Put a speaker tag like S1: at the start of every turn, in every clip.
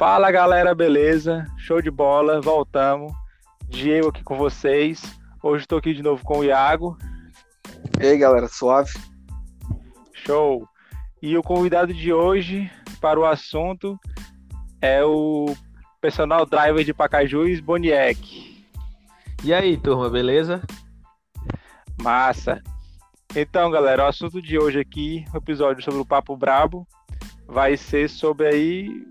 S1: Fala galera, beleza? Show de bola, voltamos. Diego aqui com vocês. Hoje estou aqui de novo com o Iago.
S2: E aí galera, suave?
S1: Show! E o convidado de hoje para o assunto é o personal driver de Pacajus, Boniek.
S3: E aí, turma, beleza?
S1: Massa! Então, galera, o assunto de hoje aqui, o episódio sobre o Papo Brabo, vai ser sobre aí.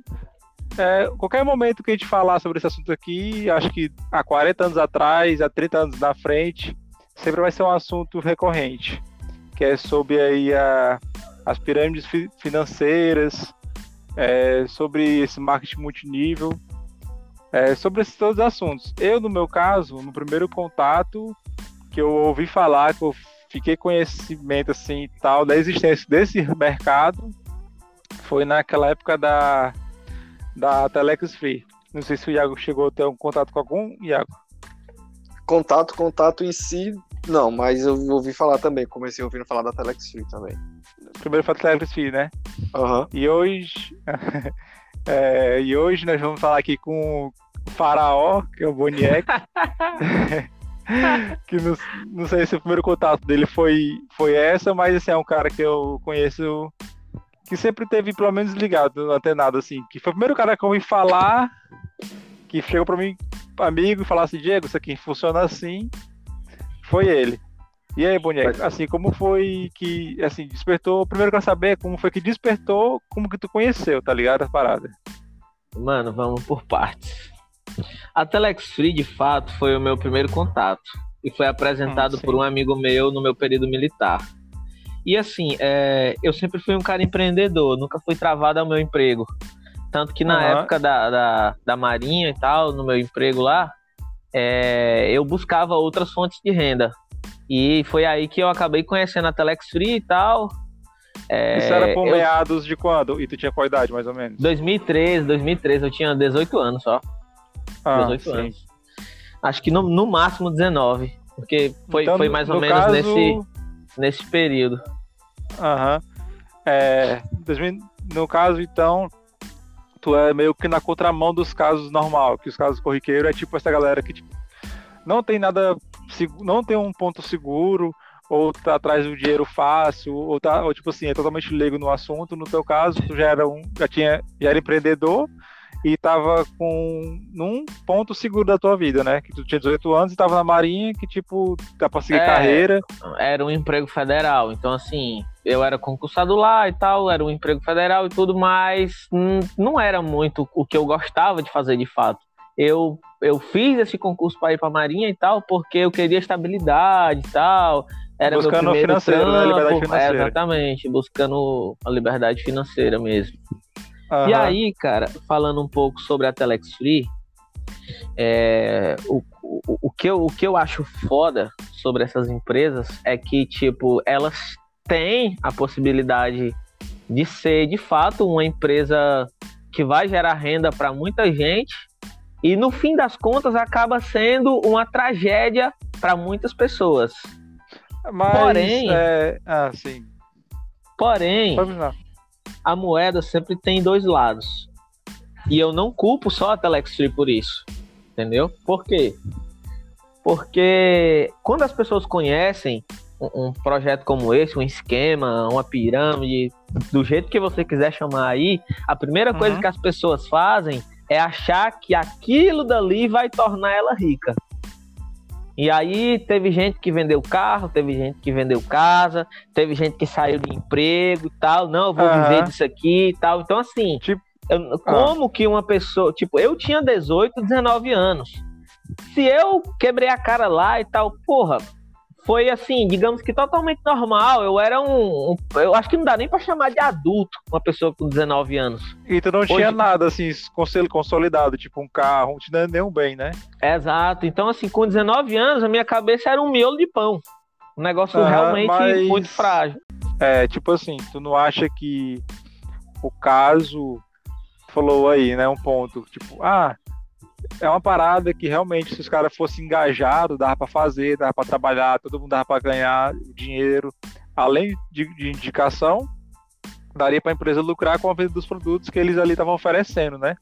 S1: É, qualquer momento que a gente falar sobre esse assunto aqui, acho que há 40 anos atrás, há 30 anos na frente, sempre vai ser um assunto recorrente, que é sobre aí a, as pirâmides fi financeiras, é, sobre esse marketing multinível, é, sobre esses todos os assuntos. Eu, no meu caso, no primeiro contato que eu ouvi falar, que eu fiquei conhecimento assim tal da existência desse mercado, foi naquela época da, da Telex Free. Não sei se o Iago chegou a ter um contato com algum, Iago.
S2: Contato, contato em si, não, mas eu ouvi falar também, comecei ouvindo falar da Telex Free também.
S1: Primeiro foi a Telex Free, né?
S2: Uhum.
S1: E hoje. é, e hoje nós vamos falar aqui com o Faraó, que é o Boniek. que não, não, sei se o primeiro contato dele foi, foi essa, mas assim, é um cara que eu conheço que sempre teve pelo menos ligado, até nada assim. Que foi o primeiro cara que eu ouvi falar, que chegou para mim, amigo, e falasse: assim, Diego, isso aqui funciona assim. Foi ele. E aí, Boneco, assim, como foi que, assim, despertou, primeiro eu quero saber como foi que despertou, como que tu conheceu, tá ligado, a parada?
S3: Mano, vamos por partes. A Telex Free, de fato, foi o meu primeiro contato e foi apresentado hum, por um amigo meu no meu período militar. E assim, é, eu sempre fui um cara empreendedor, nunca fui travado ao meu emprego. Tanto que na uhum. época da, da, da, Marinha e tal, no meu emprego lá, é, eu buscava outras fontes de renda. E foi aí que eu acabei conhecendo a Telex Free e tal.
S1: É, Isso era por eu... meados de quando? E tu tinha qual idade, mais ou menos?
S3: 2013, 2013, eu tinha 18 anos só. Ah, 18 sim. anos. Acho que no, no máximo 19. Porque foi, então, foi mais ou menos caso... nesse, nesse período.
S1: Aham. Uhum. É, no caso, então, tu é meio que na contramão dos casos normal, que os casos corriqueiros é tipo essa galera que tipo, não tem nada, não tem um ponto seguro, ou tá atrás do dinheiro fácil, ou tá, ou tipo assim, é totalmente leigo no assunto. No teu caso, tu já era um, já tinha, já era empreendedor e tava com num ponto seguro da tua vida, né? Que tu tinha 18 anos e tava na marinha, que tipo, dá pra seguir é, carreira.
S3: Era um emprego federal, então assim, eu era concursado lá e tal, era um emprego federal e tudo, mas não era muito o que eu gostava de fazer de fato. Eu, eu fiz esse concurso para ir para a Marinha e tal, porque eu queria estabilidade e tal. Era
S1: buscando meu financeiro, né? liberdade
S3: é, financeira. É, exatamente, buscando a liberdade financeira mesmo. Uhum. E aí, cara, falando um pouco sobre a Telex Free, é, o, o, o, que eu, o que eu acho foda sobre essas empresas é que, tipo, elas têm a possibilidade de ser, de fato, uma empresa que vai gerar renda para muita gente e, no fim das contas, acaba sendo uma tragédia para muitas pessoas.
S1: Mas, porém, é... ah, sim.
S3: Porém, a moeda sempre tem dois lados. E eu não culpo só a Telextree por isso. Entendeu? Por quê? Porque quando as pessoas conhecem um, um projeto como esse, um esquema, uma pirâmide, do jeito que você quiser chamar aí, a primeira coisa uhum. que as pessoas fazem é achar que aquilo dali vai tornar ela rica. E aí teve gente que vendeu carro, teve gente que vendeu casa, teve gente que saiu de emprego e tal. Não, eu vou uhum. viver disso aqui e tal. Então, assim, tipo, eu, ah. como ah. que uma pessoa. Tipo, eu tinha 18, 19 anos. Se eu quebrei a cara lá e tal, porra, foi assim, digamos que totalmente normal. Eu era um, um, eu acho que não dá nem para chamar de adulto uma pessoa com 19 anos.
S1: E tu não Hoje... tinha nada assim, consolidado, tipo um carro, não tinha nenhum bem, né?
S3: Exato. Então assim, com 19 anos, a minha cabeça era um miolo de pão. Um negócio realmente mas... muito frágil.
S1: É, tipo assim, tu não acha que o caso falou aí, né, um ponto, tipo, ah, é uma parada que realmente, se os caras fossem engajados, dava para fazer, dava para trabalhar, todo mundo dava para ganhar dinheiro, além de, de indicação, daria para a empresa lucrar com a venda dos produtos que eles ali estavam oferecendo, né?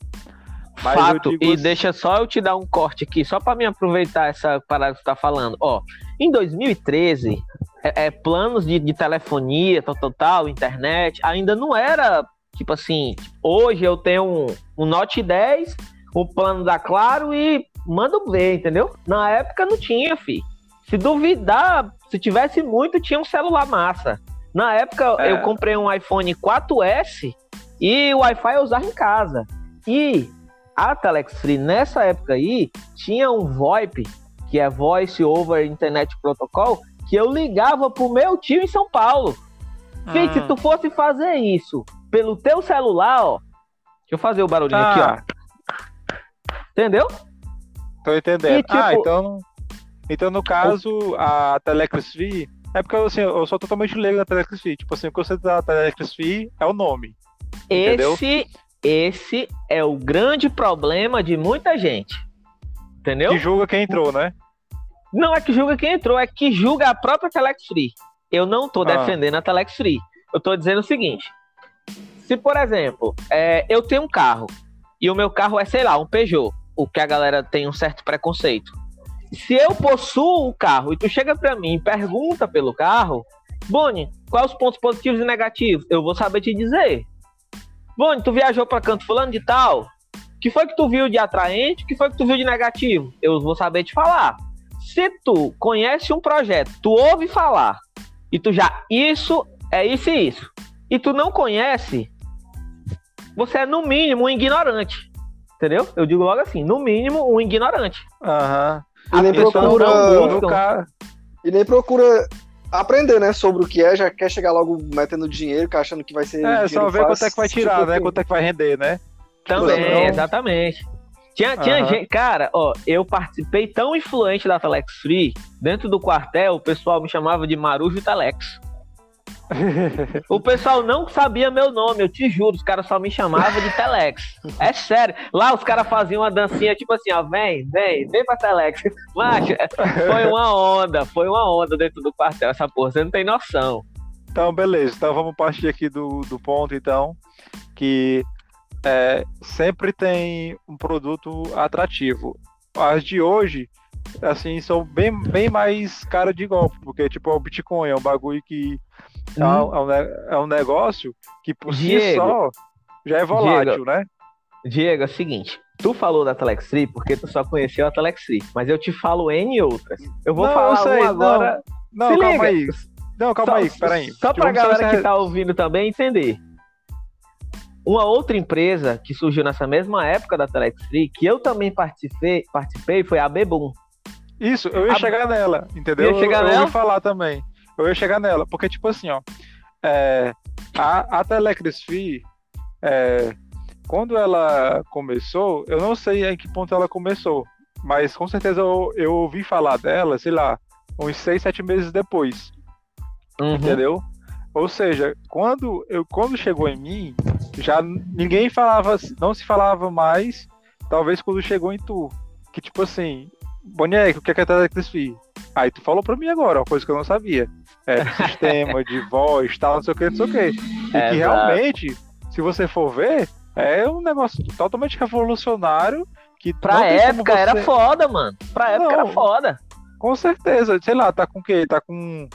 S1: Mas
S3: Fato, e
S1: assim-
S3: deixa só eu te dar um corte aqui, só para me aproveitar essa parada que você tá falando. Ó, em 2013, é, é, planos de, de telefonia, tal, tal, tal, internet, ainda não era, tipo assim, hoje eu tenho um, um Note 10, um plano da Claro e mando ver, entendeu? Na época não tinha, fi. Se duvidar, se tivesse muito, tinha um celular massa. Na época
S1: É.
S3: eu comprei um iPhone 4S e o Wi-Fi eu usava em casa. E a Telex Free nessa época aí tinha um VoIP, que é Voice over Internet Protocol, que eu ligava pro meu tio em São Paulo. Fih, se tu fosse fazer isso pelo teu celular, ó. Deixa eu fazer o barulhinho aqui,
S1: Ah,
S3: ó. Entendeu?
S1: tô entendendo.
S3: E, tipo-
S1: Ah, então, então no caso, a Free. É porque assim, eu sou totalmente leigo na Telex Free. Tipo assim, o conceito da Free é o nome. Entendeu?
S3: Esse, esse é o grande problema de muita gente. Entendeu?
S1: Que julga quem entrou, né?
S3: Não é que julga quem entrou, é que julga a própria Telex Free. Eu não tô
S1: Ah.
S3: defendendo a Telex Free. Eu tô dizendo o seguinte: se, por exemplo, é, eu tenho um carro e o meu carro é, sei lá, um Peugeot, o que a galera tem um certo preconceito. Se eu possuo o carro e tu chega pra mim e pergunta pelo carro, Boni, quais os pontos positivos e negativos? Eu vou saber te dizer. Boni, tu viajou pra canto fulano de tal? Que foi que tu viu de atraente? Que foi que tu viu de negativo? Eu vou saber te falar. Se tu conhece um projeto, tu ouve falar, e tu já, isso é isso e isso, e tu não conhece, você é no mínimo um ignorante. Entendeu? Eu digo logo assim, no mínimo um ignorante.
S1: Aham.
S2: E nem procura.
S3: não.
S2: E nem procura aprender, né, sobre o que é, já quer chegar logo metendo dinheiro, achando que vai ser.
S1: É, só ver quanto é que vai
S2: tipo
S1: tirar, né?
S2: assim.
S1: Quanto é que vai render, né?
S3: Também,
S1: Então-
S3: exatamente. Tinha, tinha gente, cara, ó, eu participei tão influente da Telex Free, dentro do quartel, o pessoal me chamava de Marujo Telex. O pessoal não sabia meu nome, eu te juro, os caras só me chamavam de Telex. É sério. Lá os caras faziam uma dancinha tipo assim, ó, vem, vem, vem pra Telex. Macho, foi uma onda, foi uma onda dentro do quartel, essa porra, você não tem noção.
S1: Então, beleza. Então vamos partir aqui do, do ponto, então, que é, sempre tem um produto atrativo. As de hoje, assim, são bem, bem mais cara de golpe, porque, tipo, o Bitcoin é um bagulho que é, um, é um ne- é um negócio que por si
S3: Diego.
S1: só já é volátil, né?
S3: Diego, é o seguinte, tu falou da Telex Free porque tu só conheceu a Telex Free, mas eu te falo N outras. Eu vou
S1: Não,
S3: falar
S1: eu sei,
S3: uma agora.
S1: Não,
S3: Se
S1: calma
S3: liga.
S1: aí. Não, calma
S3: Só-
S1: aí, peraí.
S3: Só pra galera que tá ouvindo também entender. Uma outra empresa que surgiu nessa mesma época da Telex Free, que eu também participei, participei foi a Bebum.
S1: Isso, eu ia
S3: A-
S1: chegar nela, entendeu?
S3: Ia chegar
S1: eu, eu
S3: nela?
S1: ouvi falar também. Eu ia chegar nela, porque, tipo assim, ó, é, a, a Telecris é, quando ela começou, eu não sei em que ponto ela começou, mas com certeza eu, eu ouvi falar dela, sei lá, uns seis, sete meses depois,
S3: Uhum.
S1: entendeu? Ou seja, quando, eu, quando chegou em mim, já ninguém falava, não se falava mais, talvez quando chegou em tu, que tipo assim, Boneco, o que é que é Telecris Free? Aí tu falou pra mim agora, uma coisa que eu não sabia. É sistema, de voz, tal, não sei o que, não sei o que. E que
S3: Exato.
S1: realmente, se você for ver, é um negócio totalmente revolucionário que
S3: Pra época era
S1: você-
S3: foda, mano. Pra época
S1: Não.
S3: era foda.
S1: Com certeza, sei lá, tá com o quê? Tá com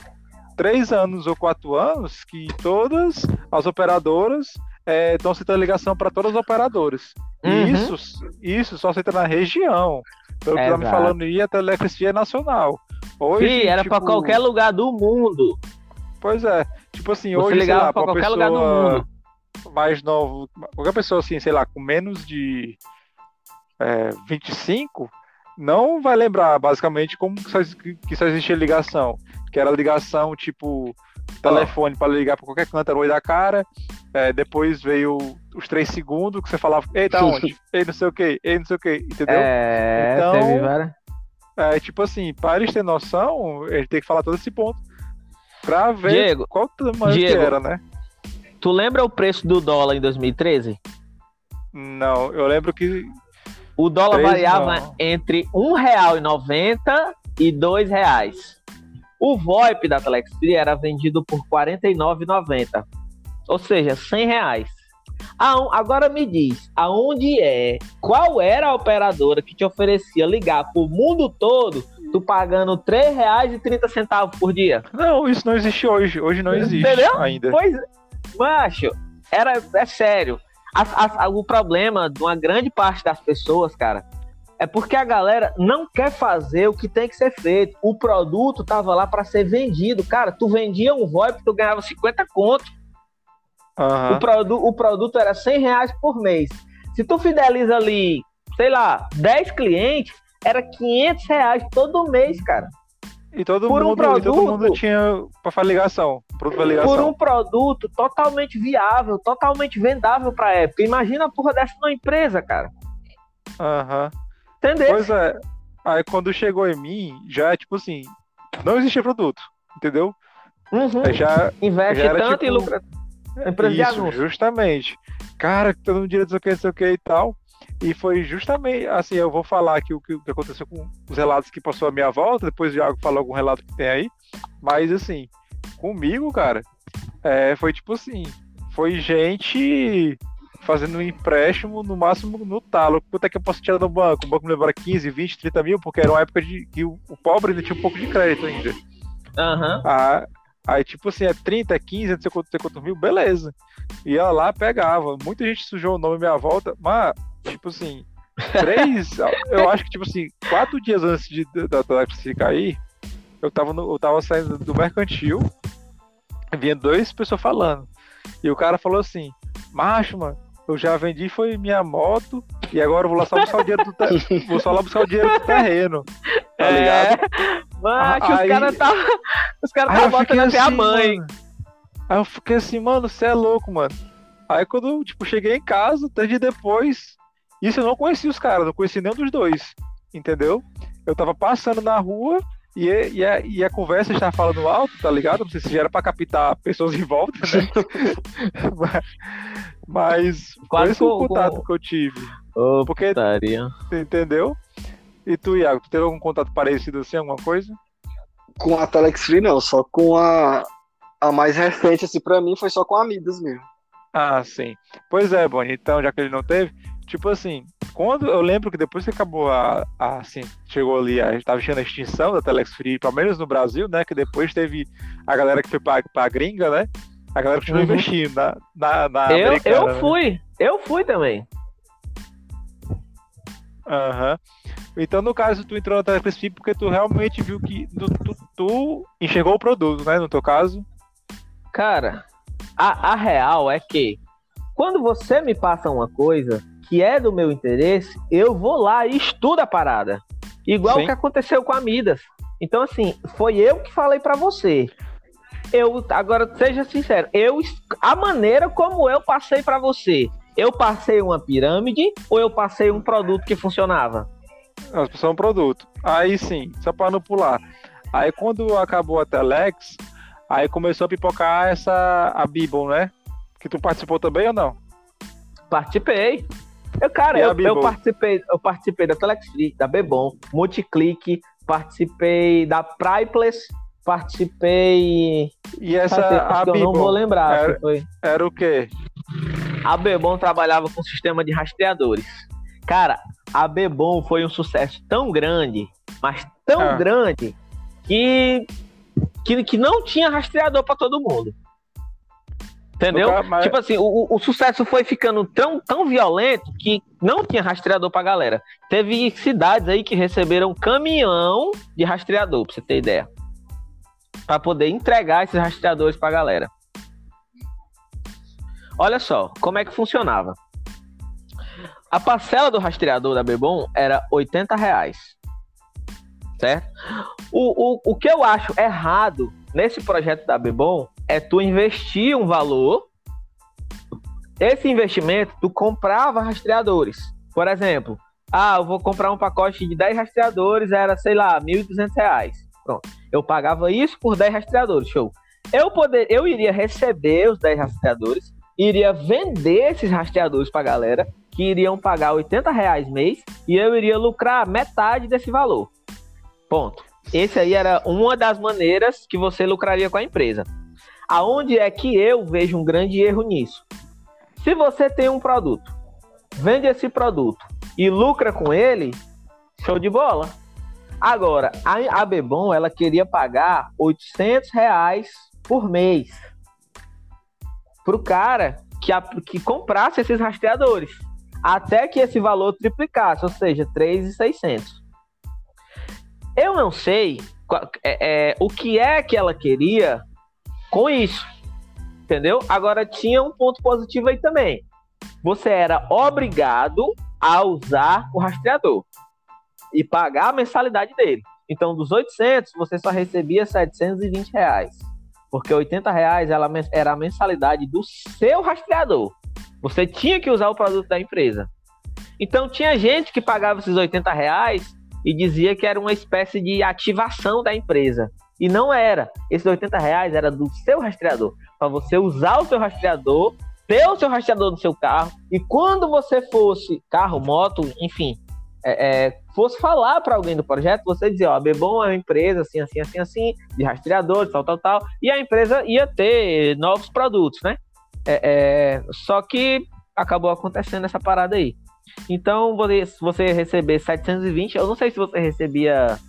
S1: três anos ou quatro anos que todas as operadoras estão citando ligação para todas as operadoras.
S3: Uhum.
S1: E isso, isso só cita na região. Pelo que tá me falando aí, a Telecristia é nacional. Hoje,
S3: era pra
S1: tipo,
S3: qualquer lugar do mundo.
S1: Pois é. Tipo assim,
S3: Você
S1: hoje,
S3: ligava
S1: uma
S3: qualquer lugar do mundo.
S1: mais novo, qualquer pessoa assim, sei lá, com menos de é, 25, não vai lembrar basicamente como que só, que só existia ligação. Que era ligação tipo telefone para ligar para qualquer canto, era o da cara. É, depois veio os três segundos que você falava, ei, tá onde? Ei, não sei o que, ei, não sei o que, entendeu?
S3: É,
S1: Então-
S3: teve várias.
S1: É, tipo assim, para eles terem noção, gente tem que falar todo esse ponto. Pra ver
S3: Diego,
S1: qual tamanho que
S3: Diego.
S1: era, né?
S3: Tu lembra o preço do dólar em 2013?
S1: Não, eu lembro que.
S3: O dólar
S1: Treze,
S3: variava
S1: não.
S3: entre R$ 1,90 e R$ 2,00. O VoIP da Telex Free era vendido por R$ 49,90. Ou seja, 100 reais. Agora me diz, aonde é? Qual era a operadora que te oferecia ligar pro mundo todo, tu pagando R$ 3,30 por dia?
S1: Não, isso não existe hoje. Hoje não existe Entendeu? ainda.
S3: Pois, macho, era, é sério. A, a, o problema de uma grande parte das pessoas, cara, é porque a galera não quer fazer o que tem que ser feito. O produto tava lá para ser vendido. Cara, tu vendia um VoIP, tu ganhava 50 conto. Uhum. O, produ o produto era 100 reais por mês. Se tu fideliza ali, sei lá, 10 clientes, era 500 reais todo mês, cara.
S1: E todo, por mundo, um produto, todo mundo tinha para fazer ligação, produto ligação.
S3: Por um produto totalmente viável, totalmente vendável pra época. Imagina a porra dessa numa empresa, cara.
S1: Aham. Uhum. Entendeu? Pois é. Aí quando chegou em mim, já tipo assim, não existia produto, entendeu?
S3: Uhum.
S1: já,
S3: Investe já tanto tipo, e lucra.
S1: Empresa Isso, justamente. Cara, todo mundo direito, sei o que, sei o que e tal. E foi justamente, assim, eu vou falar aqui o que, o que aconteceu com os relatos que passou a minha volta, depois o Thiago fala algum relato que tem aí. Mas, assim, comigo, cara, é, foi tipo assim, foi gente fazendo um empréstimo no máximo no talo. Quanto é que eu posso tirar do banco? O banco me levava 15, 20, 30 mil, porque era uma época de que o, o pobre ainda tinha um pouco de crédito ainda.
S3: Uhum.
S1: Ah, Aí, tipo assim, é 30, 15, não sei quanto, sei quanto mil, beleza. E ela lá pegava. Muita gente sujou o nome à minha volta, mas, tipo assim, três, eu acho que, tipo assim, quatro dias antes de, da Telex cair, eu tava, no, eu tava saindo do mercantil, vinha dois pessoas falando. E o cara falou assim, macho, mano, eu já vendi foi minha moto e agora eu vou lá só buscar o dinheiro do ter... vou só lá buscar o dinheiro do terreno. Tá é. ligado?
S3: Mas os caras tá os caras tá botando até assim, a mãe.
S1: Mano. Aí eu fiquei assim, mano, você é louco, mano. Aí quando, tipo, cheguei em casa, três dias depois, isso eu não conhecia os caras, não conhecia nenhum dos dois, entendeu? Eu tava passando na rua e, e, a, e a conversa estava falando alto, tá ligado? Não sei se já era pra captar pessoas em volta, né? mas, mas Quase esse o contato com... que eu tive.
S3: Oh, Porque, putaria.
S1: entendeu? E tu, Iago, tu teve algum contato parecido assim, alguma coisa?
S2: Com a Telex Free, não, só com a, a mais recente, assim, pra mim, foi só com a Amidas mesmo.
S1: Ah, sim. Pois é, Boni, então, já que ele não teve, tipo assim, quando eu lembro que depois que acabou a, a assim, chegou ali, a gente tava achando a extinção da Telex Free, pelo menos no Brasil, né, que depois teve a galera que foi pra, pra gringa, né, a galera continuou uhum. investindo na, na, na
S3: eu, eu né? fui, né? eu fui também.
S1: Aham. Uhum. Então, no caso, tu entrou na Telepresp porque tu realmente viu que tu, tu, tu, enxergou o produto, né? No teu caso.
S3: Cara, a, a real é que quando você me passa uma coisa que é do meu interesse, eu vou lá e estudo a parada. Igual Sim. o que aconteceu com a Midas. Então, assim, foi eu que falei para você. Eu, agora, seja sincero, eu, a maneira como eu passei para você, eu passei uma pirâmide ou eu passei um produto que funcionava?
S1: Nós passamos um produto. Aí sim, só para não pular. Aí quando acabou a Telex, aí começou a pipocar essa a Bibble, né? Que tu participou também ou não?
S3: Participei. Eu, cara, eu, eu, participei, eu participei da Telex da Bebom, Multiclick, participei da Pripless, participei.
S1: E essa a
S3: eu não vou lembrar.
S1: Era, foi. era o quê?
S3: A Bebom trabalhava com sistema de rastreadores. Cara, a Bebom foi um sucesso tão grande, mas tão ah. grande, que, que, que não tinha rastreador para todo mundo. Entendeu? Cara, mas... Tipo assim, o, o, sucesso foi ficando tão, tão violento que não tinha rastreador pra galera. Teve cidades aí que receberam caminhão de rastreador, pra você ter ideia. Pra poder entregar esses rastreadores pra galera. Olha só, como é que funcionava. A parcela do rastreador da Bebom era 80 reais. Certo? O, o, o que eu acho errado nesse projeto da Bebom é tu investir um valor. Esse investimento, tu comprava rastreadores. Por exemplo, ah, eu vou comprar um pacote de 10 rastreadores, era, sei lá, R$ 1.200. Pronto. Eu pagava isso por 10 rastreadores, show. Eu, poder, eu iria receber os 10 rastreadores, iria vender esses rastreadores pra galera que iriam pagar 80 reais mês e eu iria lucrar metade desse valor. Ponto. Esse aí era uma das maneiras que você lucraria com a empresa. Aonde é que eu vejo um grande erro nisso? Se você tem um produto, vende esse produto e lucra com ele, show de bola. Agora, a, a Bebom, ela queria pagar 800 reais por mês pro cara que, a, que comprasse esses rastreadores. Até que esse valor triplicasse, ou seja, 3,600. Eu não sei é, é, o que é que ela queria com isso. Entendeu? Agora tinha um ponto positivo aí também. Você era obrigado a usar o rastreador e pagar a mensalidade dele. Então, dos 800, você só recebia 720 reais. Porque 80 reais era a mensalidade do seu rastreador. Você tinha que usar o produto da empresa. Então, tinha gente que pagava esses 80 reais e dizia que era uma espécie de ativação da empresa. E não era. Esses 80 reais era do seu rastreador. Para você usar o seu rastreador, ter o seu rastreador no seu carro. E quando você fosse carro, moto, enfim, é, é, fosse falar para alguém do projeto, você dizia, ó, Bebom é uma empresa assim, assim, assim, assim, de rastreadores, tal, tal, tal. E a empresa ia ter novos produtos, né? É, é só que acabou acontecendo essa parada aí. Então, você, você receber 720, eu não sei se você recebia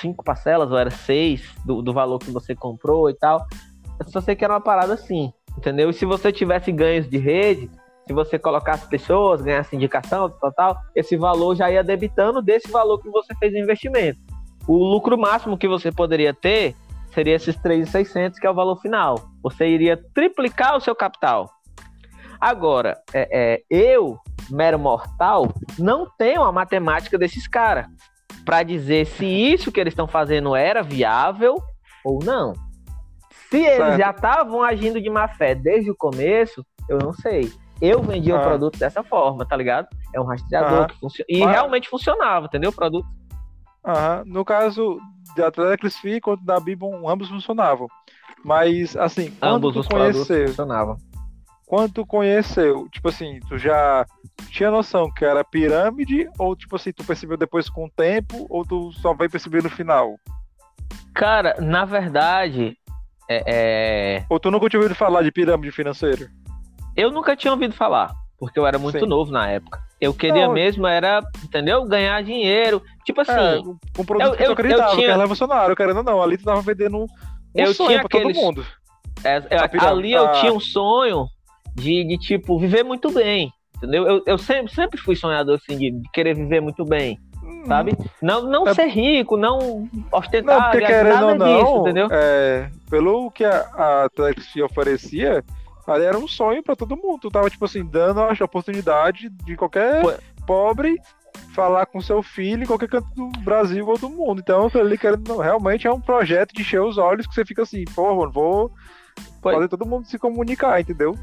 S3: cinco parcelas ou era seis do, do valor que você comprou e tal. Eu só sei que era uma parada assim, entendeu? E se você tivesse ganhos de rede, se você colocasse pessoas, ganhasse indicação, tal, tal, esse valor já ia debitando desse valor que você fez no investimento. O lucro máximo que você poderia ter seria esses 3.600, que é o valor final. Você iria triplicar o seu capital. Agora, é, é, eu, mero mortal, não tenho a matemática desses caras para dizer se isso que eles estão fazendo era viável ou não. Se eles certo. já estavam agindo de má fé desde o começo, eu não sei. Eu vendia ah. o produto dessa forma, tá ligado? É um rastreador ah. que funciona. E ah. realmente funcionava, entendeu? O produto.
S1: No caso da Telex Free quanto da Bibon, ambos funcionavam. Mas, assim, quando ambos conheceu, funcionavam quando tu conheceu, tipo assim, tu já tinha noção que era pirâmide, ou tipo assim, tu percebeu depois com o tempo, ou tu só vai perceber no final?
S3: Cara, na verdade, é, é...
S1: Ou tu nunca tinha ouvido falar de pirâmide financeira?
S3: Eu nunca tinha ouvido falar, porque eu era muito Sim. novo na época. Eu queria Não, mesmo era, entendeu? Ganhar dinheiro. Tipo assim. É,
S1: um produto eu, que eu, acreditava, eu tinha... que era revolucionário, querendo ou não. Ali tu tava vendendo um, um eu sonho tinha pra aqueles... todo mundo.
S3: É, ali eu tinha um sonho de, de tipo, viver muito bem. Entendeu? Eu, eu sempre, sempre fui sonhador assim, de, de querer viver muito bem. Hum. Sabe? Não, não é... ser rico, não ostentar, não, porque, nada não, disso, entendeu?
S1: É, pelo que a, a oferecia, ali era um sonho para todo mundo. Tu tava, tipo assim, dando a oportunidade de qualquer pobre falar com seu filho em qualquer canto do Brasil ou do mundo. Então, ali querendo, realmente é um projeto de encher os olhos que você fica assim, pô, vou fazer todo mundo se comunicar, entendeu?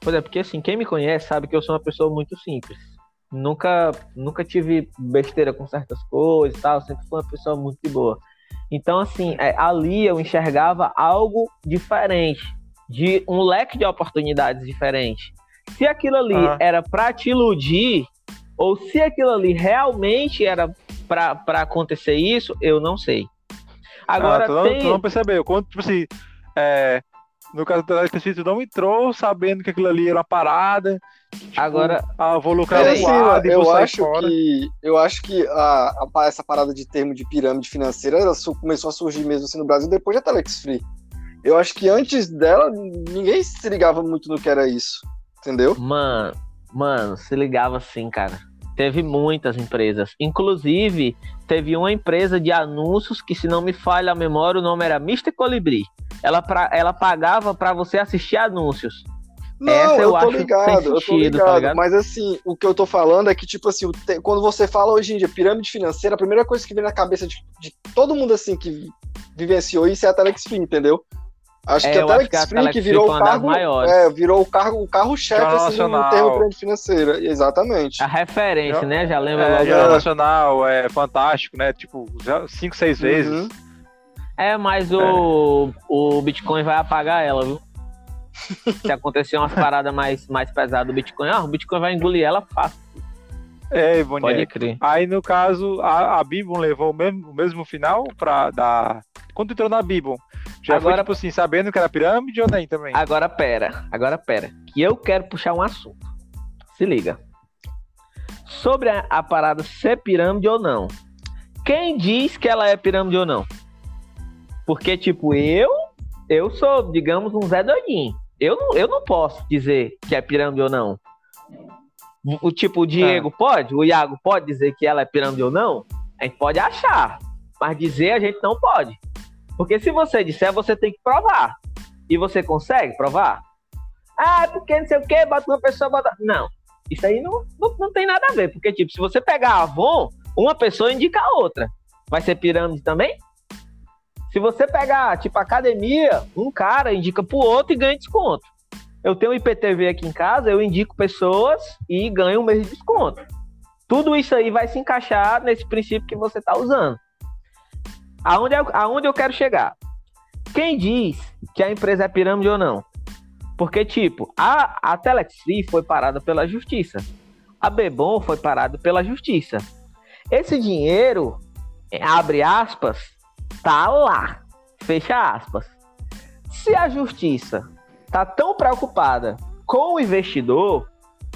S3: Pois é, porque assim, quem me conhece sabe que eu sou uma pessoa muito simples. Nunca, nunca tive besteira com certas coisas e tal, sempre fui uma pessoa muito boa. Então, assim, é, ali eu enxergava algo diferente, de um leque de oportunidades diferente. Se aquilo ali ah. era para te iludir, ou se aquilo ali realmente era para acontecer isso, eu não sei.
S1: Agora, ah, tu, não, tem... tu não percebeu. Quando, tipo assim, é, no caso do Electricity não entrou sabendo que aquilo ali era uma parada. Tipo,
S3: Agora,
S1: ah, vou lucrar
S2: é, lado, eu acho fora. que eu acho que a, a, essa parada de termo de pirâmide financeira ela começou a surgir mesmo assim no Brasil depois da Telex Free. Eu acho que antes dela ninguém se ligava muito no que era isso, entendeu?
S3: Mano, mano, se ligava sim, cara. Teve muitas empresas. Inclusive, teve uma empresa de anúncios que, se não me falha a memória, o nome era Mr. Colibri. Ela, pra, ela pagava para você assistir anúncios.
S2: Não, Essa eu, eu tô ligado, sentido, eu tô ligado, tá ligado, Mas assim, o que eu tô falando é que, tipo assim, quando você fala hoje em dia pirâmide financeira, a primeira coisa que vem na cabeça de, de todo mundo assim que vivenciou isso é a Telex entendeu? Acho é, que a Telex Free que virou o cargo, é, virou o cargo, o carro-chefe assim, no termo financeira, exatamente.
S3: A referência, né? Já lembra
S1: é, logo. É, nacional, é fantástico, né? Tipo, cinco, seis uhum. vezes.
S3: É, mas o, o Bitcoin vai apagar ela, viu? Se acontecer umas paradas mais, mais pesadas do Bitcoin, ah, o Bitcoin vai engolir ela fácil.
S1: É, Boninho. Pode crer. Aí, no caso, a, a Bibon levou o mesmo, o mesmo final pra dar. Quando entrou na Bibon, já agora, foi, tipo assim, sabendo que era pirâmide ou nem também?
S3: Agora pera, agora pera. E eu quero puxar um assunto. Se liga. Sobre a, a parada ser pirâmide ou não. Quem diz que ela é pirâmide ou não? Porque, tipo, eu, eu sou, digamos, um Zé Doidinho. Eu não, eu não posso dizer que é pirâmide ou não. O tipo, o Diego ah. pode? O Iago pode dizer que ela é pirâmide ou não? A gente pode achar, mas dizer a gente não pode. Porque se você disser, você tem que provar. E você consegue provar? Ah, é porque não sei o que, bota uma pessoa, bota. Não. Isso aí não, não, não tem nada a ver. Porque, tipo, se você pegar a Avon, uma pessoa indica a outra. Vai ser pirâmide também? Se você pegar, tipo, academia, um cara indica pro outro e ganha desconto. Eu tenho IPTV aqui em casa, eu indico pessoas e ganho um mês de desconto. Tudo isso aí vai se encaixar nesse princípio que você está usando. Aonde eu, aonde eu quero chegar? Quem diz que a empresa é pirâmide ou não? Porque, tipo, a, a Telex foi parada pela justiça. A Bebom foi parada pela justiça. Esse dinheiro, abre aspas, tá lá. Fecha aspas. Se a justiça tá tão preocupada com o investidor,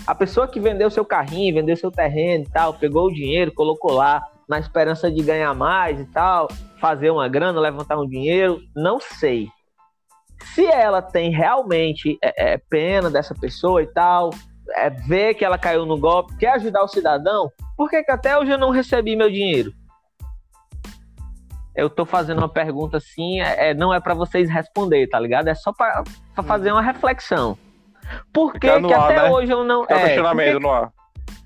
S3: a pessoa que vendeu seu carrinho, vendeu seu terreno e tal, pegou o dinheiro, colocou lá na esperança de ganhar mais e tal, fazer uma grana, levantar um dinheiro, não sei. Se ela tem realmente é, é, pena dessa pessoa e tal, é, ver que ela caiu no golpe, quer ajudar o cidadão, por que, que até hoje eu não recebi meu dinheiro? Eu tô fazendo uma pergunta assim, é, é não é para vocês responder, tá ligado? É só para fazer uma reflexão. Por que, que
S1: ar,
S3: até
S1: né?
S3: hoje eu não.
S1: Fica é, questionamento no ar.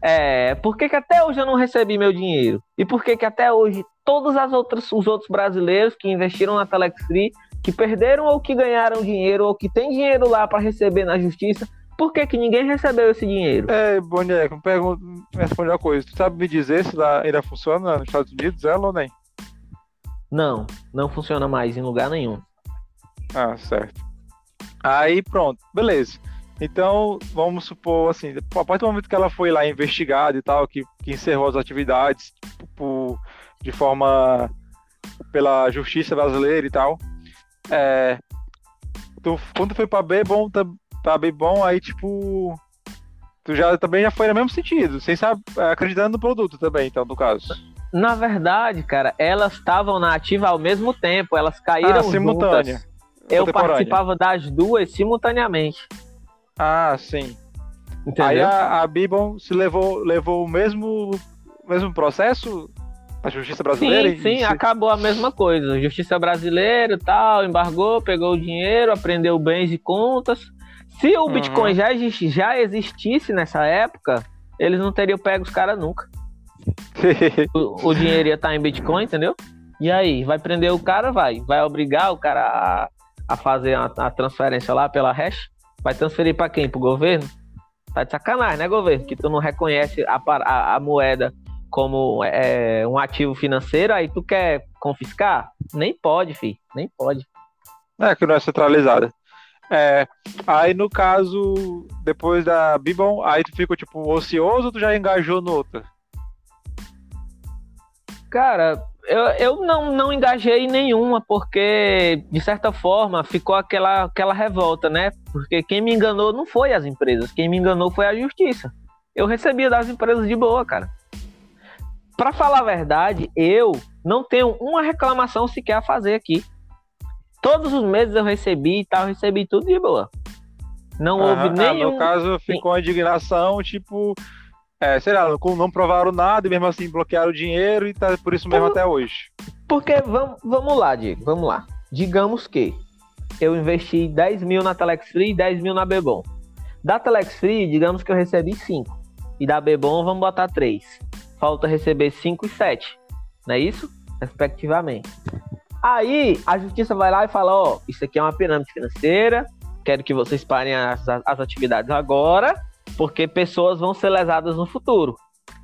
S3: É, por que, que até hoje eu não recebi meu dinheiro? E por que, que até hoje todos as outras, os outros brasileiros que investiram na Telex Free, que perderam ou que ganharam dinheiro, ou que tem dinheiro lá para receber na justiça, por que, que ninguém recebeu esse dinheiro?
S1: É, me, pergunta, me responde uma coisa. Tu sabe me dizer se lá ainda funciona nos Estados Unidos, ela ou nem?
S3: Não, não funciona mais em lugar nenhum.
S1: Ah, certo. Aí pronto, beleza. Então, vamos supor, assim, a partir do momento que ela foi lá investigada e tal, que, que encerrou as atividades por, de forma pela justiça brasileira e tal, é, tu, quando foi pra B, bom, tá, pra B bom, aí tipo, tu já também já foi no mesmo sentido, sem saber, acreditando no produto também, então, no caso.
S3: Na verdade, cara, elas estavam na ativa ao mesmo tempo, elas caíram ah, simultânea. Juntas. Eu participava das duas simultaneamente.
S1: Ah, sim. Entendeu? Aí a, a Bibon se levou, levou o mesmo, mesmo processo a justiça brasileira?
S3: Sim, sim, se... acabou a mesma coisa. Justiça brasileira tal, embargou, pegou o dinheiro, aprendeu bens e contas. Se o uhum. Bitcoin já, já existisse nessa época, eles não teriam pego os caras nunca. O, o, dinheiro ia estar em Bitcoin, entendeu? E aí, vai prender o cara, vai. Vai obrigar o cara a, a fazer a, a transferência lá pela hash? Vai transferir para quem? Pro governo? Tá de sacanagem, né, governo? Que tu não reconhece a, a, a moeda como é, um ativo financeiro, aí tu quer confiscar? Nem pode, filho. Nem pode.
S1: É, que não é centralizada. É, aí no caso, depois da Bibon, aí tu ficou tipo ocioso ou tu já engajou no outro?
S3: Cara, eu, eu não, não engajei nenhuma, porque, de certa forma, ficou aquela, aquela revolta, né? Porque quem me enganou não foi as empresas, quem me enganou foi a justiça. Eu recebia das empresas de boa, cara. Para falar a verdade, eu não tenho uma reclamação sequer a fazer aqui. Todos os meses eu recebi e tal, recebi tudo de boa. Não houve ah, nenhum.
S1: No caso, ficou a indignação, tipo, é, sei lá, não provaram nada e mesmo assim bloquearam o dinheiro e tá por isso mesmo por, até hoje.
S3: Porque, vamos, vamos lá, Diego, vamos lá. Digamos que eu investi 10 mil na Telex Free e 10 mil na Bebom. Da Telex Free, digamos que eu recebi 5. E da Bebom, vamos botar 3. Falta receber 5 e 7. Não é isso? Respectivamente. Aí, a justiça vai lá e fala: Ó, oh, isso aqui é uma pirâmide financeira. Quero que vocês parem as, as atividades agora porque pessoas vão ser lesadas no futuro.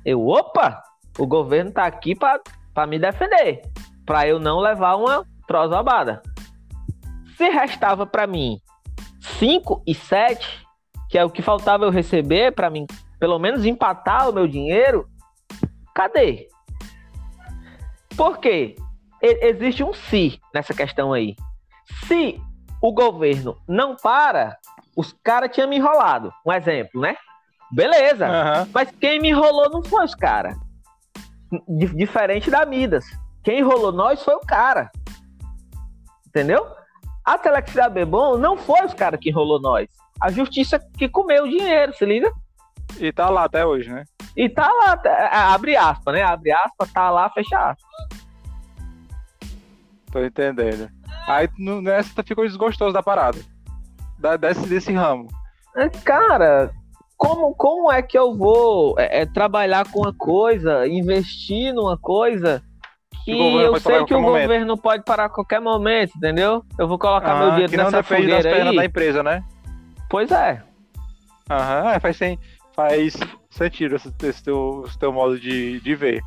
S3: Eu, opa, o governo está aqui para me defender, para eu não levar uma trozobada. Se restava para mim 5 e 7, que é o que faltava eu receber para mim, pelo menos empatar o meu dinheiro, cadê? Por quê? Existe um se nessa questão aí. Se o governo não para, os caras tinham me enrolado. Um exemplo, né? Beleza. Uhum. Mas quem me enrolou não foi os caras. Diferente da Midas. Quem enrolou nós foi o cara. Entendeu? A Telex da Bebom não foi os caras que enrolou nós. A justiça que comeu o dinheiro, se liga?
S1: E tá lá até hoje, né?
S3: E tá lá, é, abre aspas, né? Abre aspas, tá lá, fecha aspas.
S1: Tô entendendo. Aí nessa ficou desgostoso da parada. Da, desse, desse ramo.
S3: É, cara, como, como é que eu vou é, é, trabalhar com uma coisa, investir numa coisa que eu sei que o momento. governo pode parar a qualquer momento, entendeu? Eu vou colocar ah, meu dinheiro que não nessa depende das aí.
S1: da empresa, né?
S3: Pois é.
S1: Aham, é, faz, sem, faz sentido esse, esse, teu, esse teu modo de, de ver.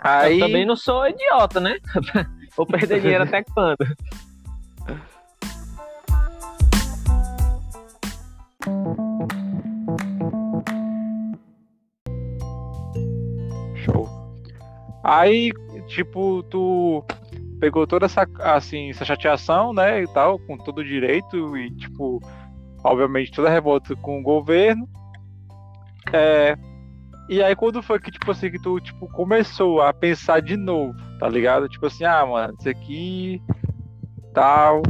S3: Aí... Eu também não sou idiota, né? Vou perder dinheiro até quando?
S1: Show. Aí, tipo, tu pegou toda essa, assim, essa chateação, né, e tal, com todo direito, e, tipo, obviamente toda revolta com o governo. É, e aí quando foi que, tipo assim, que tu, tipo, começou a pensar de novo, tá ligado? Tipo assim, ah, mano, isso aqui, tal,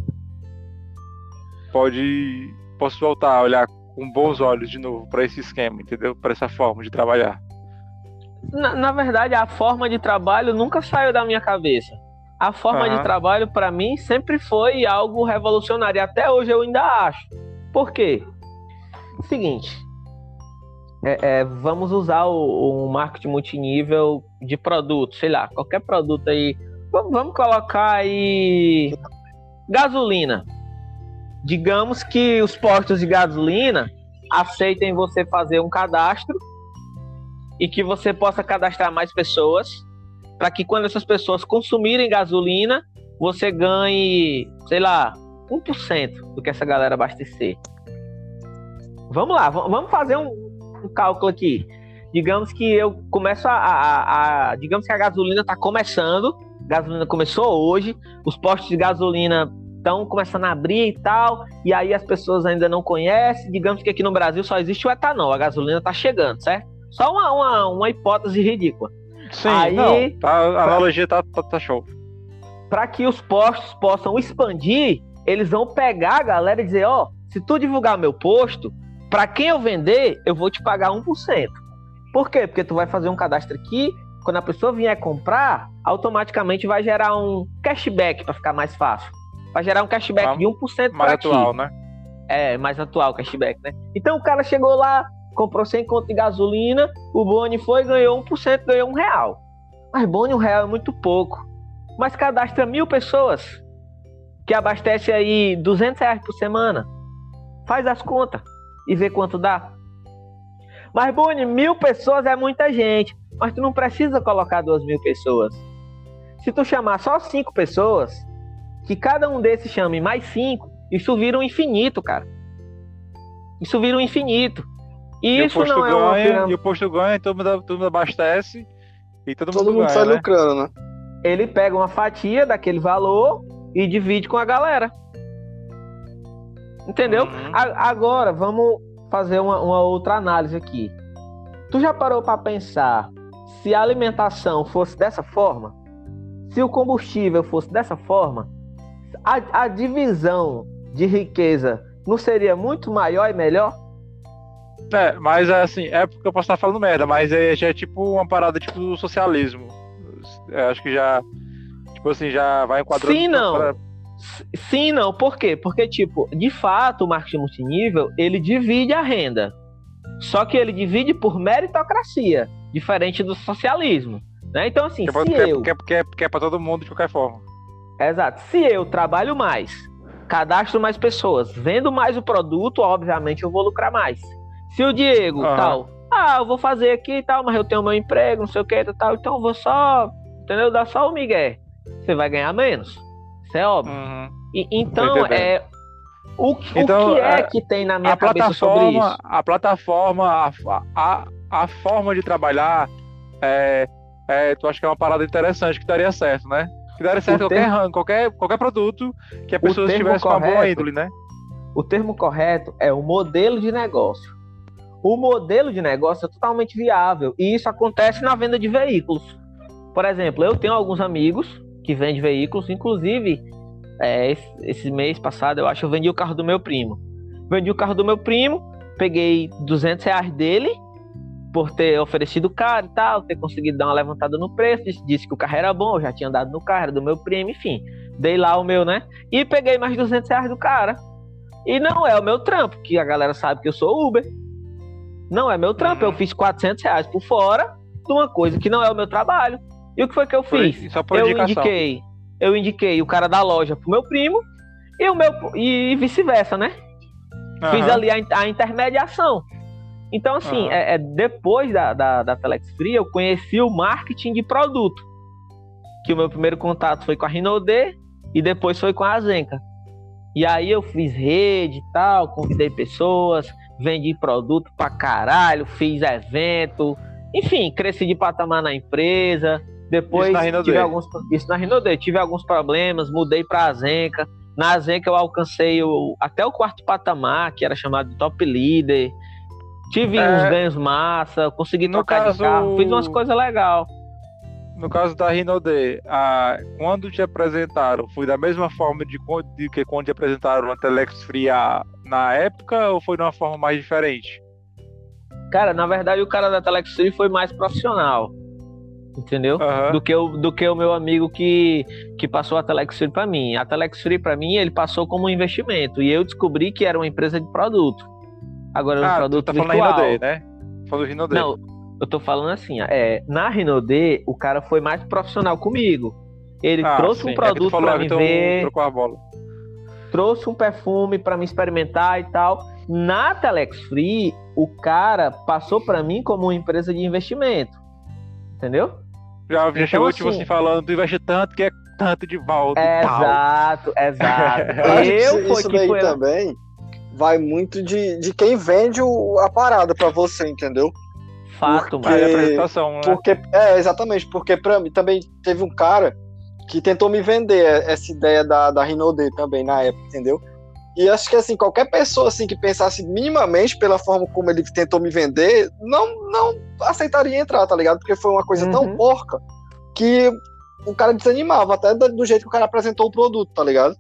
S1: pode, posso voltar a olhar com bons olhos de novo para esse esquema, entendeu? Para essa forma de trabalhar.
S3: Na, na, verdade, a forma de trabalho nunca saiu da minha cabeça. A forma uhum. de trabalho, para mim, sempre foi algo revolucionário. Até hoje eu ainda acho. Por quê? Seguinte, é, é, vamos usar o, o, marketing multinível de produto, sei lá, qualquer produto aí. Vamos, vamos colocar aí gasolina. Digamos que os postos de gasolina aceitem você fazer um cadastro e que você possa cadastrar mais pessoas para que quando essas pessoas consumirem gasolina, você ganhe, sei lá, 1% do que essa galera abastecer. Vamos lá, vamos fazer um, um cálculo aqui. Digamos que eu começo a. a, a digamos que a gasolina está começando. Gasolina começou hoje. Os postos de gasolina estão começando a abrir e tal. E aí as pessoas ainda não conhecem. Digamos que aqui no Brasil só existe o etanol. A gasolina está chegando, certo? Só uma, uma, uma hipótese ridícula.
S1: Sim, aí, não, a analogia tá, tá, tá show.
S3: Para que os postos possam expandir, eles vão pegar a galera e dizer: ó, oh, se tu divulgar meu posto, para quem eu vender, eu vou te pagar 1%. Por quê? Porque tu vai fazer um cadastro aqui, quando a pessoa vier comprar, automaticamente vai gerar um cashback para ficar mais fácil. Vai gerar um cashback ah, de 1%
S1: mais atual, ti. né?
S3: É, mais atual o cashback, né? Então o cara chegou lá, comprou 100 conto de gasolina, o Boni foi, ganhou 1%, ganhou um real. Mas Boni, um real é muito pouco. Mas cadastra mil pessoas, que abastece aí 200 reais por semana. Faz as contas e ver quanto dá. Mas, Boni, mil pessoas é muita gente. Mas tu não precisa colocar duas mil pessoas. Se tu chamar só cinco pessoas, que cada um desses chame mais cinco, isso vira um infinito, cara. Isso vira um infinito. E, e isso não é uma
S1: pirâmide. E o posto ganha, todo mundo, todo mundo abastece e todo, todo mundo, mundo ganha, sai né?
S2: lucrando, né?
S3: Ele pega uma fatia daquele valor e divide com a galera. Entendeu? Uhum. A, agora, vamos fazer uma, uma, outra análise aqui. Tu já parou para pensar se a alimentação fosse dessa forma? Se o combustível fosse dessa forma? A, a divisão de riqueza não seria muito maior e melhor?
S1: É, mas assim, é porque eu posso estar falando merda, mas é, já é tipo uma parada tipo do socialismo. É, acho que já, tipo assim, já vai enquadrando.
S3: Sim, não. Pra Sim, não. Por quê? Porque, tipo, de fato, o marketing multinível, ele divide a renda. Só que ele divide por meritocracia, diferente do socialismo. Né? Então, assim,
S1: que
S3: é se
S1: eu... Porque, porque, porque é para todo mundo de qualquer forma.
S3: Exato. Se eu trabalho mais, cadastro mais pessoas, vendo mais o produto, obviamente eu vou lucrar mais. Se o Diego, tal, ah, eu vou fazer aqui e tal, mas eu tenho meu emprego, não sei o que, tal, então eu vou só, entendeu? Dar só o Miguel. Você vai ganhar menos. Isso é óbvio. Uhum. E, então, é. O, então, o que é, é, que tem na minha cabeça sobre isso?
S1: A plataforma, a, a, a forma de trabalhar, é, é, tu acha que é uma parada interessante que daria certo, né? Que daria certo qualquer, termo, qualquer, qualquer produto que a pessoa estivesse com uma boa índole, né?
S3: O termo correto é o modelo de negócio. O modelo de negócio é totalmente viável e isso acontece na venda de veículos. Por exemplo, eu tenho alguns amigos que vendem veículos, inclusive é, esse, esse, mês passado eu acho eu vendi o carro do meu primo. Vendi o carro do meu primo, peguei 200 reais dele por ter oferecido caro e tal, ter conseguido dar uma levantada no preço, disse, disse que o carro era bom, eu já tinha dado no carro, era do meu primo, enfim. Dei lá o meu, né? E peguei mais 200 reais do cara. E não é o meu trampo, que a galera sabe que eu sou Uber. Não é meu trampo, uhum. eu fiz 400 reais por fora de uma coisa que não é o meu trabalho. E o que foi que eu fiz? Só por eu indiquei, eu indiquei o cara da loja pro meu primo e o meu e vice-versa, né? Uhum. Fiz ali a, a intermediação. Então, assim, uhum. é, é, depois da, da, da Telex Free, eu conheci o marketing de produto. Que o meu primeiro contato foi com a Rinode e depois foi com a Zenka. E aí eu fiz rede e tal, convidei pessoas, vendi produto pra caralho, fiz evento, enfim, cresci de patamar na empresa. Depois isso na tive alguns isso na Rinode, tive alguns problemas, mudei para Zenka. Na Zenka eu alcancei o, até o quarto patamar, que era chamado de top leader. Tive é, uns ganhos massa, consegui trocar caso, de carro, fiz umas coisas legais.
S1: No caso da Rinode, a, quando te apresentaram, foi da mesma forma de, de que quando te apresentaram a Telex Free na época ou foi de uma forma mais diferente?
S3: Cara, na verdade o cara da Telex Free foi mais profissional. Entendeu? Uhum. Do, que o, do que o meu amigo que, que passou a Telex Free para mim. A Telex Free para mim, ele passou como um investimento. E eu descobri que era uma empresa de produto. Agora, ah, um produto tu tá virtual. falando da Rinode, né? Falando Rinode. Não, eu tô falando assim, é, na Rinode, o cara foi mais profissional comigo. Ele ah, trouxe sim. um é produto é para me então ver.
S1: A bola.
S3: Trouxe um perfume para me experimentar e tal. Na Telex Free, o cara passou para mim como uma empresa de investimento. Entendeu?
S1: Já, já então, chegou assim, tipo assim falando, tu investe tanto que é tanto de volta.
S3: Exato, exato.
S2: eu isso, isso daí foi também vai muito de, de quem vende o, a parada para você, entendeu?
S3: Fato,
S2: porque, a apresentação, né? Porque, é, exatamente, porque pra mim também teve um cara que tentou me vender essa ideia da, da Rinode também na época, entendeu? E acho que assim, qualquer pessoa assim que pensasse minimamente pela forma como ele tentou me vender, não não aceitaria entrar, tá ligado? Porque foi uma coisa uhum. tão porca que o cara desanimava até do jeito que o cara apresentou o produto, tá ligado?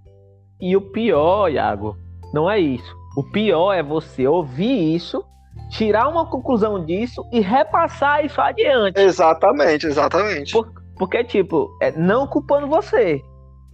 S3: E o pior, Iago, não é isso. O pior é você ouvir isso, tirar uma conclusão disso e repassar isso adiante.
S2: Exatamente, exatamente.
S3: Por, porque, tipo, é não culpando você,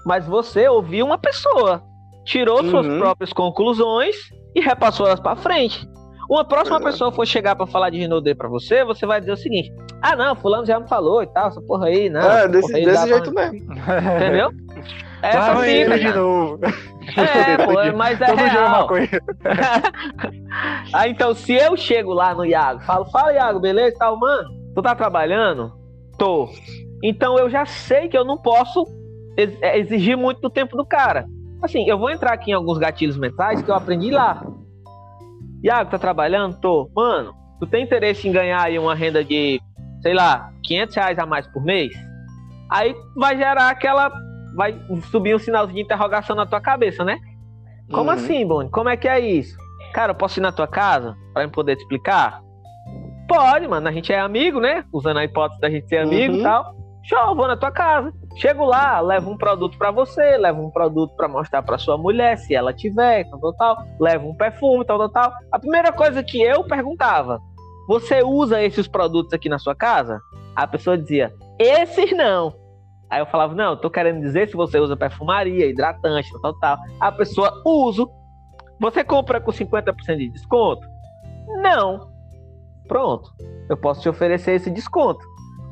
S3: mas você ouviu uma pessoa, tirou uhum. suas próprias conclusões e repassou elas para frente. Uma próxima é. pessoa for chegar para falar de Rinode para você, você vai dizer o seguinte: ah, não, fulano já me falou e tal, essa porra aí, não.
S2: É, desse, desse jeito pra... mesmo.
S3: Entendeu? Essa
S1: Vai fita, de novo.
S3: É, pô, mas é Todo real. ah, então, se eu chego lá no Iago, falo, fala Iago, beleza tal, mano, tu tá trabalhando? Tô. Então eu já sei que eu não posso é, exigir muito do tempo do cara. Assim, eu vou entrar aqui em alguns gatilhos mentais que eu aprendi lá. Iago, tá trabalhando? Tô. Mano, tu tem interesse em ganhar aí uma renda de, sei lá, 500 reais a mais por mês? Aí vai gerar aquela vai subir um sinalzinho de interrogação na tua cabeça, né? Como uhum. assim, Boni? Como é que é isso? Cara, eu posso ir na tua casa para eu poder te explicar? Pode, mano. A gente é amigo, né? Usando a hipótese da gente ser amigo uhum. e tal. Show, vou na tua casa. Chego lá, levo um produto para você, levo um produto para mostrar para sua mulher, se ela tiver, tal, tal, tal. Levo um perfume, tal, tal, tal. A primeira coisa que eu perguntava: você usa esses produtos aqui na sua casa? A pessoa dizia: esses não. Aí eu falava, não, eu tô querendo dizer se você usa perfumaria, hidratante, tal, tal. A pessoa, uso. Você compra com 50% de desconto? Não. Pronto. Eu posso te oferecer esse desconto.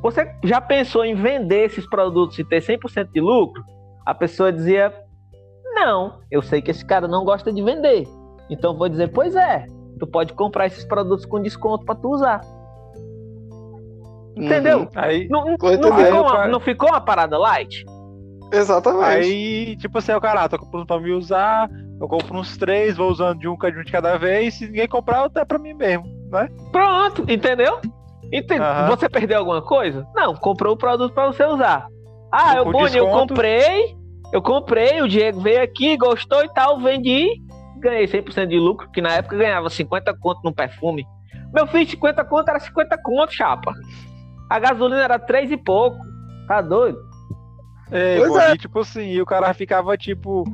S3: Você já pensou em vender esses produtos e ter 100% de lucro? A pessoa dizia, não, eu sei que esse cara não gosta de vender. Então vou dizer, pois é, tu pode comprar esses produtos com desconto para tu usar. Entendeu? Uhum. Aí, não, não, ficou uma, não ficou uma parada light?
S2: Exatamente.
S1: Aí, tipo assim, o cara, ah, tô comprando pra me usar, eu compro uns três, vou usando de um de cada vez, se ninguém comprar, até pra mim mesmo, né?
S3: Pronto, entendeu? Entende? Uhum. Você perdeu alguma coisa? Não, comprou o produto pra você usar. Ah, eu, Boni, eu comprei, eu comprei, o Diego veio aqui, gostou e tal, vendi, ganhei 100% de lucro, que na época ganhava 50 conto no perfume. Meu filho, 50 conto era 50 conto, chapa. A gasolina era 3 e pouco. Tá doido?
S1: É, pois é. tipo assim, e o cara ficava tipo.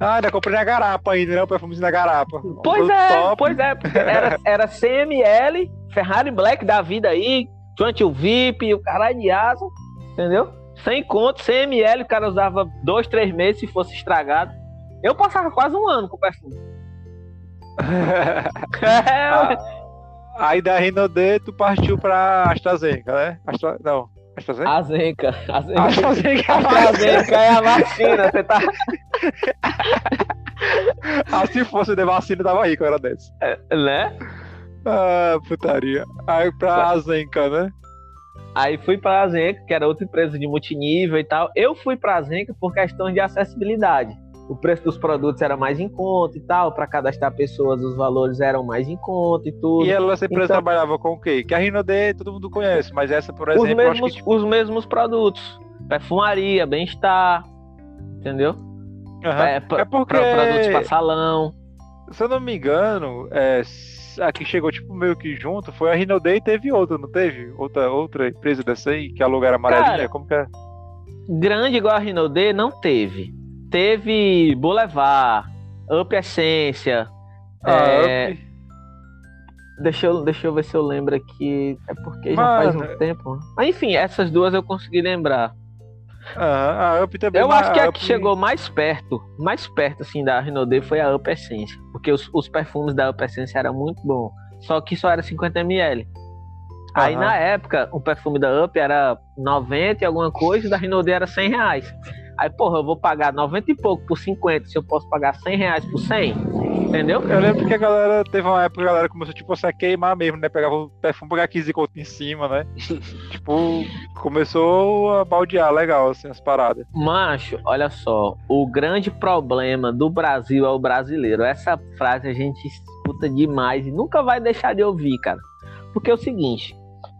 S1: Ah, ainda comprei na garapa ainda, né? O perfume da garapa.
S3: Pois é, top. pois é. Era, era CML, Ferrari Black da vida aí, o VIP, o caralho de asa, entendeu? Sem conto, CML, o cara usava dois, três meses se fosse estragado. Eu passava quase um ano com o perfume.
S1: é, ah, aí da Rinode tu partiu pra AstraZeneca, né? Astra... Não, AstraZeneca?
S3: AstraZeneca. AstraZeneca. AstraZeneca é a vacina, você tá...
S1: ah, se fosse de vacina, tava rico, era desse.
S3: É, né?
S1: Ah, putaria. Aí pra Azenca, né?
S3: Aí fui pra Azenca, que era outra empresa de multinível e tal. Eu fui pra Azenca por questão de acessibilidade. O preço dos produtos era mais em conta e tal, para cadastrar pessoas os valores eram mais em conta e tudo.
S1: E ela sempre então, trabalhava com o quê? Que a Rinode todo mundo conhece, mas essa, por exemplo,
S3: os mesmos, que... os mesmos produtos. Perfumaria, bem-estar, entendeu?
S1: Uhum. É, é porque...
S3: produtos para salão.
S1: Se eu não me engano, é, a que chegou tipo meio que junto foi a Rinode e teve outra, não teve? Outra, outra empresa dessa aí que alugaram amarelinha? Cara, Como que é?
S3: Grande igual a Rinode não teve. Teve Boulevard, Up Essência. Ah, é... Up. Deixa eu, deixa eu ver se eu lembro aqui. É porque Mano, já faz um tempo. Mas enfim, essas duas eu consegui lembrar.
S1: Ah, a Up também.
S3: Eu acho que a, Up... que chegou mais perto, mais perto assim da Rinode foi a Up Essência. Porque os, os perfumes da Up Essência eram muito bons. Só que só era 50ml. Aí na época, o perfume da Up era 90 e alguma coisa, e da Rinode era 100 reais. Aí, porra, eu vou pagar 90 e pouco por 50, se eu posso pagar 100 reais por 100, entendeu?
S1: Eu lembro que a galera, teve uma época que a galera começou, tipo, a queimar mesmo, né? Pegava o perfume, pegar 15 conto em cima, né? tipo, começou a baldear legal, assim, as paradas.
S3: Macho, olha só, o grande problema do Brasil é o brasileiro. Essa frase a gente escuta demais e nunca vai deixar de ouvir, cara. Porque é o seguinte,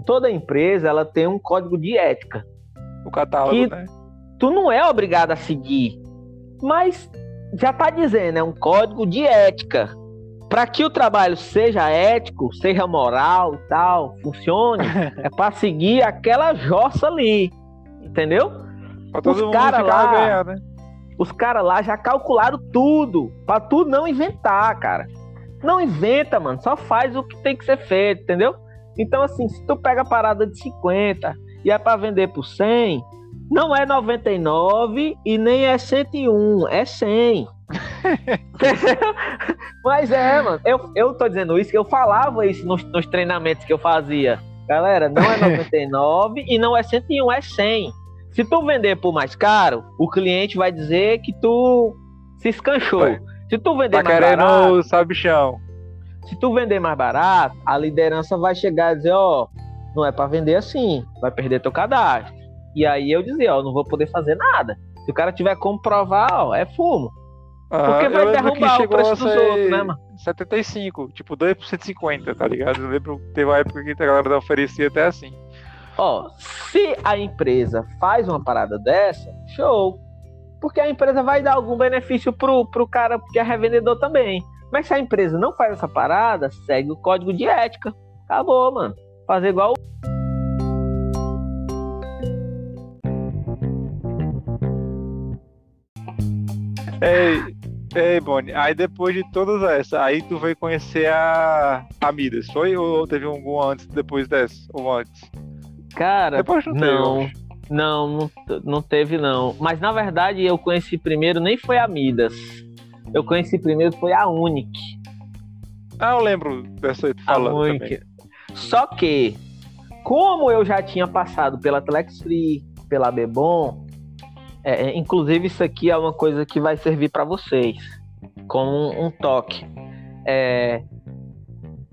S3: toda empresa, ela tem um código de ética.
S1: O catálogo, que... né?
S3: Tu não é obrigado a seguir, mas já tá dizendo, é um código de ética. Para que o trabalho seja ético, seja moral e tal, funcione, é para seguir aquela jossa ali, entendeu?
S1: Pra todo os caras lá, ganhar, né?
S3: os caras lá já calcularam tudo, para tu não inventar, cara. Não inventa, mano, só faz o que tem que ser feito, entendeu? Então assim, se tu pega a parada de 50 e é para vender por 100, não é 99 e nem é 101, é 100. Mas é, mano. Eu, eu tô dizendo isso, que eu falava isso nos, nos treinamentos que eu fazia. Galera, não é 99 e não é 101, é 100. Se tu vender por mais caro, o cliente vai dizer que tu se escanchou. Vai. Se tu vender tá mais querendo barato,
S1: sabichão.
S3: Se tu vender mais barato, a liderança vai chegar e dizer, ó, oh, não é para vender assim, vai perder teu cadastro. E aí eu dizia, ó, não vou poder fazer nada. Se o cara tiver como provar, ó, é fumo. Porque vai derrubar o preço dos outros, né, mano?
S1: 75, tipo 2 por 150, tá ligado? Eu lembro que teve uma época que a galera oferecia até assim.
S3: Ó, se a empresa faz uma parada dessa, show. Porque a empresa vai dar algum benefício pro, pro cara que é revendedor também. Mas se a empresa não faz essa parada, segue o código de ética. Acabou, mano. Fazer igual
S1: Ei, ei, Boni, aí depois de todas essas, aí tu veio conhecer a, a Midas, foi? Ou teve algum antes, depois dessa? Ou antes?
S3: Cara, depois não, não, teve, não, não, não teve não. Mas na verdade eu conheci primeiro, nem foi a Midas. Eu conheci primeiro, foi a Unic.
S1: Ah, eu lembro dessa aí tu falando a Unic.
S3: Só que, como eu já tinha passado pela Telex Free, pela Bebom, é, é, inclusive, isso aqui é uma coisa que vai servir para vocês, como um, um toque. É,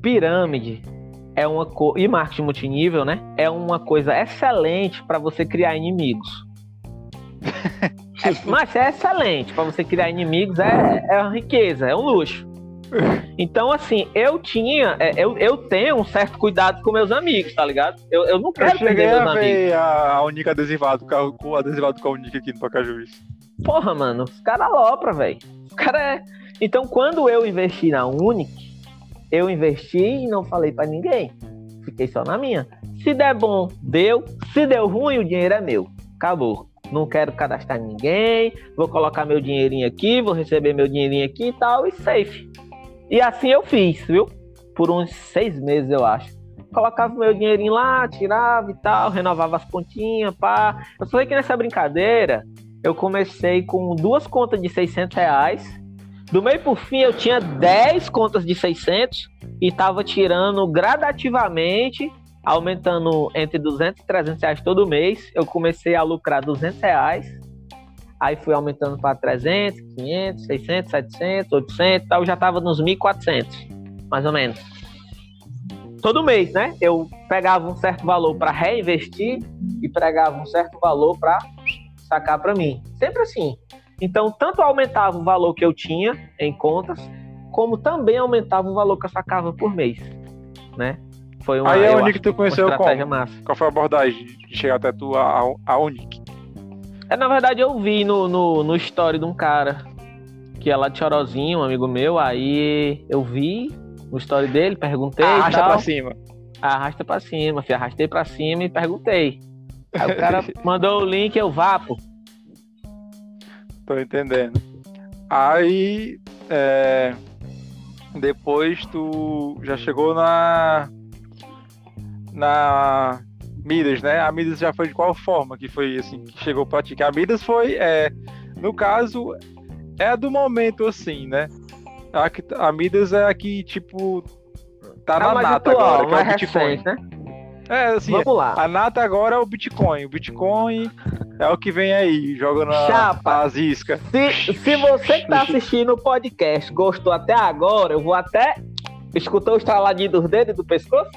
S3: pirâmide é uma co... e marketing multinível, né? É uma coisa excelente para você criar inimigos. é, mas é excelente para você criar inimigos, é, é uma riqueza, é um luxo. Então, assim, eu tinha, é, eu, eu tenho um certo cuidado com meus amigos, tá ligado? Eu, eu não quero eu perder meus a amigos.
S1: A, a única adesivado, com o adesivado com a única aqui no Pacajuiz.
S3: Porra, mano, os caras alopra, velho. Os caras é. Então, quando eu investi na Unic, eu investi e não falei para ninguém. Fiquei só na minha. Se der bom, deu. Se deu ruim, o dinheiro é meu. Acabou. Não quero cadastrar ninguém. Vou colocar meu dinheirinho aqui, vou receber meu dinheirinho aqui e tal, e safe. E assim eu fiz, viu? Por uns seis meses, eu acho. Colocava meu dinheirinho lá, tirava e tal, renovava as pontinhas, pá. Eu sei que nessa brincadeira, eu comecei com duas contas de 600 reais do meio por fim, eu tinha 10 contas de 600 e estava tirando gradativamente, aumentando entre 200 e 300 reais todo mês. Eu comecei a lucrar 200 reais, aí fui aumentando para 300, 500, 600, 700, 800, tal, já estava nos 1.400, mais ou menos. Todo mês, né? Eu pegava um certo valor para reinvestir e pegava um certo valor para sacar para mim. Sempre assim. Então, tanto aumentava o valor que eu tinha em contas, como também aumentava o valor que eu sacava por mês, né?
S1: Foi uma, Aí é a Unic tu conheceu qual? Massa. Qual foi a abordagem de chegar até tu a, a?
S3: É, na verdade, eu vi no, no, no story de um cara que é lá de Chorozinho, um amigo meu, aí eu vi no story dele, perguntei
S1: Arrasta pra cima.
S3: Arrasta pra cima, fui, arrastei pra cima e perguntei. Aí o cara mandou o link, eu vá, pô.
S1: Tô entendendo. Aí, é, depois tu já chegou na na Midas, né? A Midas já foi de qual forma que foi assim que chegou para ti? a Midas foi, é, no caso, é a do momento assim, né? A, a Midas é a que tipo tá na nata atual, agora, que é o Bitcoin, recente, né? É, assim, Vamos lá. a nata agora é o Bitcoin. O Bitcoin é o que vem aí, joga na
S3: Chapa,
S1: as iscas.
S3: Se, se você que tá assistindo o podcast gostou até agora, eu vou até. Escutou o estraladinho dos dedos do pescoço?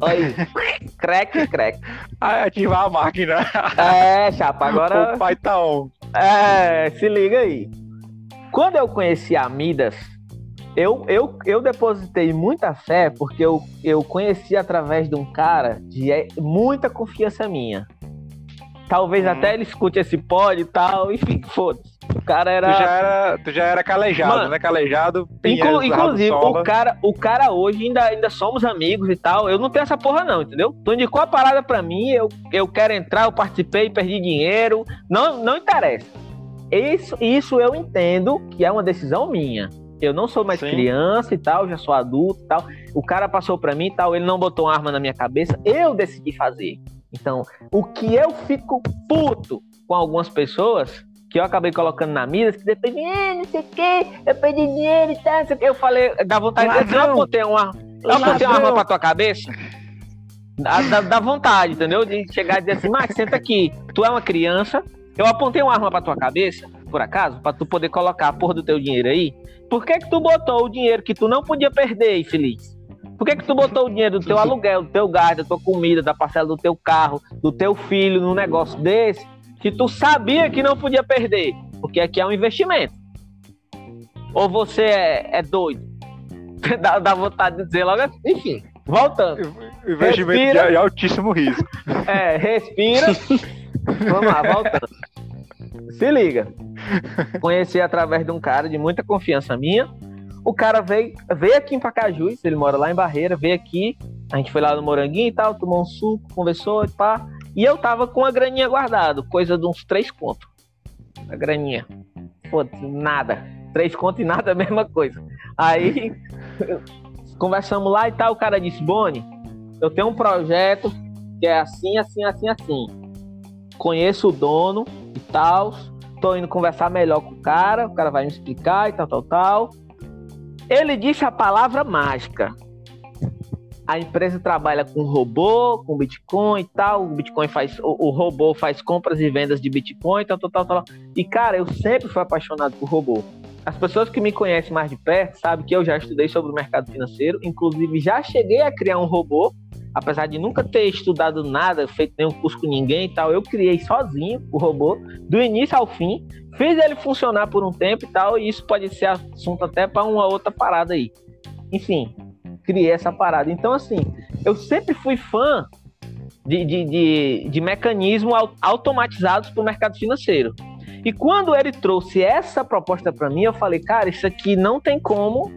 S3: Aí, crack, crack.
S1: Ah, ativar a máquina.
S3: É, chapa, agora.
S1: O pai tá on.
S3: É, se liga aí. Quando eu conheci a Midas, eu, eu, eu depositei muita fé porque eu, eu conheci através de um cara de é, muita confiança minha. Talvez hum. até ele escute esse pod e tal, enfim, foda-se. Cara era...
S1: Tu já era, tu já era calejado, Mano, né? Calejado.
S3: Inclu inclusive, o cara, o cara hoje ainda, ainda somos amigos e tal. Eu não tenho essa porra, não, entendeu? Tu indicou a parada pra mim, eu, eu quero entrar, eu participei, perdi dinheiro. Não, não interessa. Isso, isso eu entendo que é uma decisão minha. Eu não sou mais Sim. criança e tal, já sou adulto e tal. O cara passou para mim e tal, ele não botou uma arma na minha cabeça, eu decidi fazer. Então, o que eu fico puto com algumas pessoas que eu acabei colocando na mira, que depende, eh, não sei o que, eu perdi dinheiro e tal, não sei o que. Eu falei, dá vontade de dizer, eu apontei uma, eu apontei uma arma pra tua cabeça. Dá, dá, dá, vontade, entendeu? De chegar e dizer assim, Max, senta aqui, tu é uma criança, eu apontei uma arma pra tua cabeça, por acaso, pra tu poder colocar a porra do teu dinheiro aí. Por que que tu botou o dinheiro que tu não podia perder, infeliz? Por que, que tu botou o dinheiro do teu aluguel, do teu gás, da tua comida, da parcela do teu carro, do teu filho num negócio desse, que tu sabia que não podia perder? Porque aqui é um investimento. Ou você é, é doido? dá, dá, vontade de dizer logo assim. Enfim, voltando.
S1: Investimento respira, de, altíssimo risco.
S3: É, respira. Vamos lá, voltando. Se liga. Conheci através de um cara de muita confiança minha o cara veio, veio aqui em Pacajus, ele mora lá em Barreira, veio aqui, a gente foi lá no Moranguinho e tal, tomou um suco, conversou e pá. E eu tava com a graninha guardada, coisa de uns três contos. A graninha. Pô, nada. Três contos e nada, a mesma coisa. Aí conversamos lá e tal, o cara disse, Boni, eu tenho um projeto que é assim, assim, assim, assim. Conheço o dono e tal. Tô indo conversar melhor com o cara, o cara vai me explicar e tal, tal, tal. Ele disse a palavra mágica. A empresa trabalha com robô, com Bitcoin e tal. O Bitcoin faz. O, o robô faz compras e vendas de Bitcoin, tal, tal, tal, tal. E, cara, eu sempre fui apaixonado por robô. As pessoas que me conhecem mais de perto sabem que eu já estudei sobre o mercado financeiro, inclusive já cheguei a criar um robô, apesar de nunca ter estudado nada, feito nenhum curso com ninguém e tal, eu criei sozinho o robô, do início ao fim, Fiz ele funcionar por um tempo e tal, e isso pode ser assunto até para uma outra parada aí. Enfim, criei essa parada. Então, assim, eu sempre fui fã de, de, de, de mecanismos automatizados para o mercado financeiro. E quando ele trouxe essa proposta para mim, eu falei, cara, isso aqui não tem como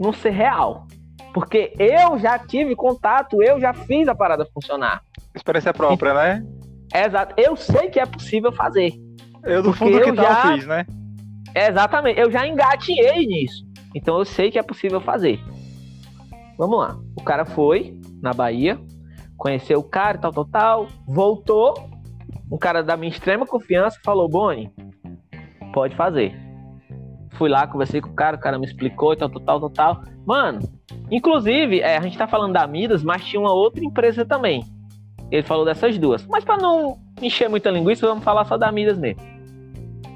S3: não ser real. Porque eu já tive contato, eu já fiz a parada funcionar.
S1: Experiência própria, né?
S3: Exato. Eu sei que é possível fazer.
S1: Eu do fundo que já fiz, né?
S3: Exatamente. Eu já engatinhei nisso. Então eu sei que é possível fazer. Vamos lá. O cara foi na Bahia, conheceu o cara, tal, tal, tal, voltou. Um cara da minha extrema confiança falou: Boni, pode fazer. Fui lá, conversei com o cara, o cara me explicou, tal, tal, tal, tal, tal. Mano, inclusive, é, a gente tá falando da Midas, mas tinha uma outra empresa também. Ele falou dessas duas. Mas para não encher muita linguiça, vamos falar só da Midas mesmo.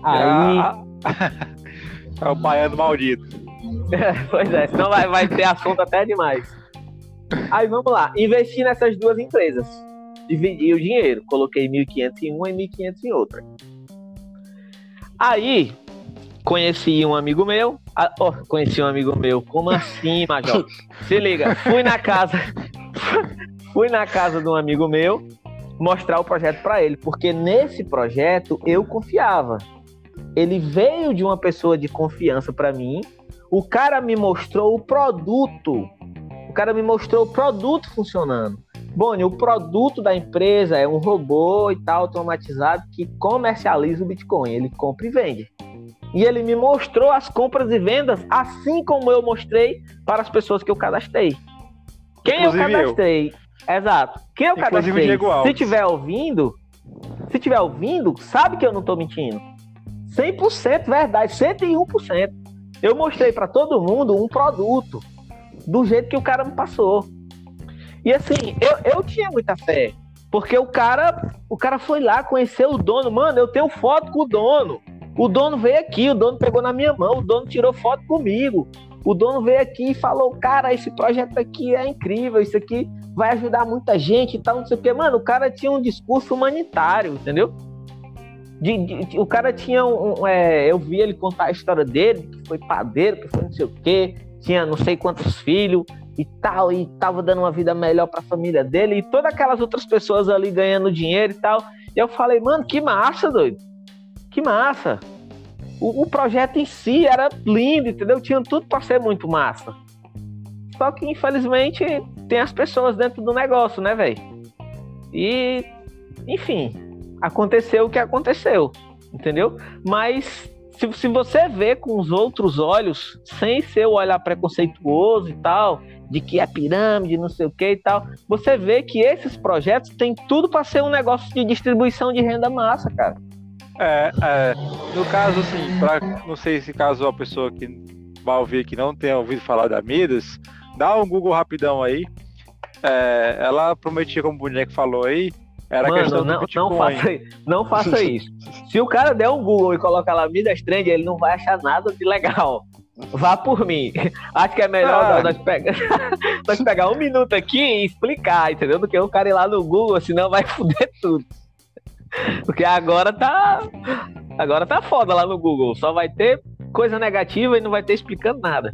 S1: Aí. é o baiano maldito.
S3: pois é, senão vai, vai ter assunto até demais. Aí vamos lá, investi nessas duas empresas. Dividi o dinheiro, coloquei 1.500 em uma e 1.500 em outra. Aí, conheci um amigo meu. Oh, conheci um amigo meu. Como assim, Major? Se liga, fui na casa. fui na casa de um amigo meu mostrar o projeto para ele, porque nesse projeto eu confiava. Ele veio de uma pessoa de confiança para mim. O cara me mostrou o produto cara me mostrou o produto funcionando. Boni, o produto da empresa é um robô e tal automatizado que comercializa o Bitcoin. Ele compra e vende. E ele me mostrou as compras e vendas, assim como eu mostrei para as pessoas que eu cadastrei. Quem Inclusive eu cadastrei? Eu. Exato. Quem eu Inclusive cadastrei? Se tiver ouvindo, se tiver ouvindo, sabe que eu não estou mentindo. 100% verdade, 101%. Eu mostrei para todo mundo um produto do jeito que o cara me passou. E assim, eu, eu tinha muita fé. Porque o cara, o cara foi lá conhecer o dono. Mano, eu tenho foto com o dono. O dono veio aqui, o dono pegou na minha mão, o dono tirou foto comigo. O dono veio aqui e falou: Cara, esse projeto aqui é incrível, isso aqui vai ajudar muita gente e tal, não sei o quê. Mano, o cara tinha um discurso humanitário, entendeu? De, de, o cara tinha um. um é, eu vi ele contar a história dele, que foi padeiro, que foi não sei o quê, tinha não sei quantos filhos e tal, e tava dando uma vida melhor para a família dele, e todas aquelas outras pessoas ali ganhando dinheiro e tal. E eu falei, mano, que massa, doido. Que massa. O, o projeto em si era lindo, entendeu? Tinha tudo para ser muito massa. Só que, infelizmente, tem as pessoas dentro do negócio, né, velho? E, enfim, aconteceu o que aconteceu, entendeu? Mas se, se você vê com os outros olhos, sem ser o olhar preconceituoso e tal, de que é pirâmide, não sei o que e tal, você vê que esses projetos têm tudo para ser um negócio de distribuição de renda massa, cara.
S1: É, é no caso, assim, pra, não sei se caso a pessoa que vai ouvir que não tenha ouvido falar da Midas, dá um Google rapidão aí. É, ela prometia, como o Boneco falou aí, era Mano, questão
S3: não, não faça, não faça isso. Se o cara der um Google e colocar lá Midas Trend, ele não vai achar nada de legal. Vá por mim. Acho que é melhor ah. nós, pegar, nós pegar um minuto aqui e explicar, entendeu? Do que o cara ir lá no Google, senão vai foder tudo. Porque agora tá. Agora tá foda lá no Google. Só vai ter coisa negativa e não vai ter explicando nada.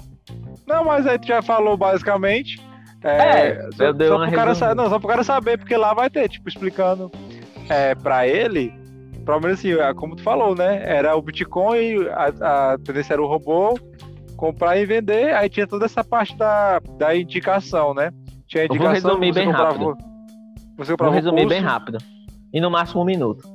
S1: Não, mas aí tu já falou basicamente. É, é só, eu só, pro cara, não, só pro cara saber, porque lá vai ter, tipo, explicando é, pra ele, pelo menos assim, é, como tu falou, né? Era o Bitcoin, a, a tendência era o robô, comprar e vender, aí tinha toda essa parte da, da indicação, né? Tinha
S3: indicação, eu vou resumir bem comprava, rápido. Você comprava vou resumir bem rápido. E no máximo um minuto.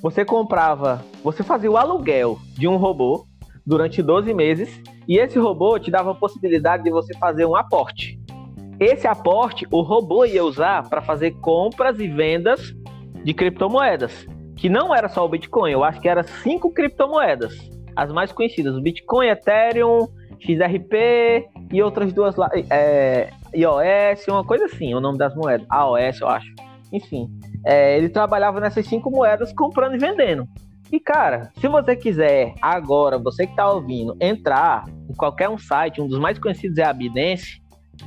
S3: Você comprava, você fazia o aluguel de um robô durante 12 meses, e esse robô te dava a possibilidade de você fazer um aporte. Esse aporte o robô ia usar para fazer compras e vendas de criptomoedas, que não era só o Bitcoin, eu acho que era cinco criptomoedas, as mais conhecidas: Bitcoin, Ethereum, XRP e outras duas lá, é, iOS, uma coisa assim, o nome das moedas, AOS, eu acho. Enfim, é, ele trabalhava nessas cinco moedas comprando e vendendo. E cara, se você quiser agora, você que está ouvindo, entrar em qualquer um site, um dos mais conhecidos é a Binance,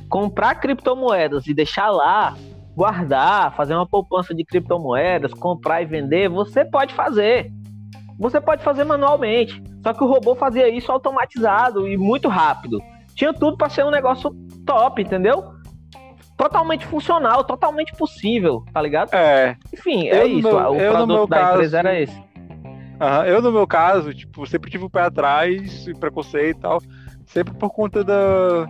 S3: comprar criptomoedas e deixar lá, guardar, fazer uma poupança de criptomoedas, comprar e vender, você pode fazer. Você pode fazer manualmente. Só que o robô fazia isso automatizado e muito rápido. Tinha tudo para ser um negócio top, entendeu? Totalmente funcional, totalmente possível, tá ligado?
S1: É.
S3: Enfim, é isso. Meu, o produto da caso, empresa era esse.
S1: Uhum. Eu, no meu caso, tipo, sempre tive o pé atrás, preconceito e tal, sempre por conta da.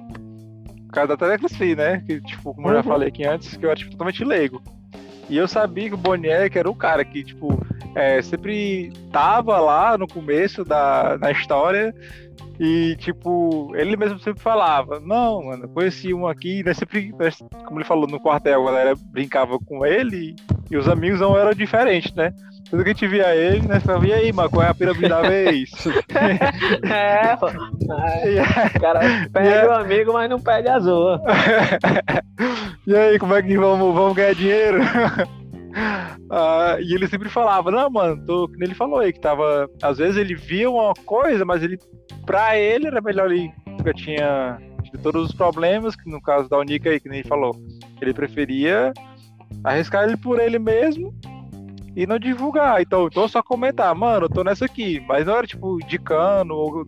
S1: Causa da teleclassia, né? Que, tipo, como eu já uhum. falei aqui antes, que eu era tipo, totalmente leigo. E eu sabia que o Boniek era o cara que, tipo, é, sempre tava lá no começo da, da história e, tipo, ele mesmo sempre falava, não, mano, conheci um aqui, né, sempre, né, como ele falou no quartel, a galera brincava com ele e os amigos não eram diferentes, né? Tudo que a gente via ele, né? Falava, e aí, mano, qual é a pirâmide da vez?
S3: é, pô. O cara pede o amigo, mas não pede a zoa.
S1: e aí, como é que vamos, vamos ganhar dinheiro? Ah, e ele sempre falava, não, mano, tô, ele falou aí que tava. Às vezes ele via uma coisa, mas ele. Pra ele era melhor ele porque tinha de todos os problemas, que no caso da Unica aí, que nem ele falou. Ele preferia arriscar ele por ele mesmo e não divulgar. Então, então só comentar, mano, eu tô nessa aqui. Mas não era tipo indicando ou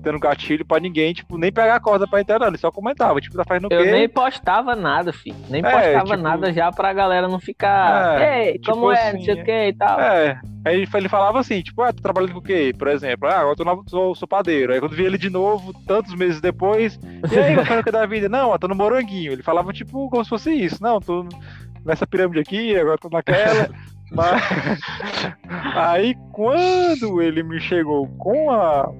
S1: dando gatilho pra ninguém, tipo, nem pegar a corda pra entrar, não. Ele só comentava, tipo, tá fazendo o quê?
S3: Eu nem postava nada, filho. Nem é, postava tipo... nada já pra galera não ficar. É, Ei, tipo como é, assim, não sei o que e tal.
S1: É. Aí ele falava assim, tipo, ah, tô trabalhando com o quê? Por exemplo, ah, agora eu tô no, sou, padeiro. Aí quando vi ele de novo, tantos meses depois, e aí, qual que da vida? Não, eu tô no moranguinho. Ele falava, tipo, como se fosse isso. Não, tô nessa pirâmide aqui, agora tô naquela. Mas aí quando ele me chegou com a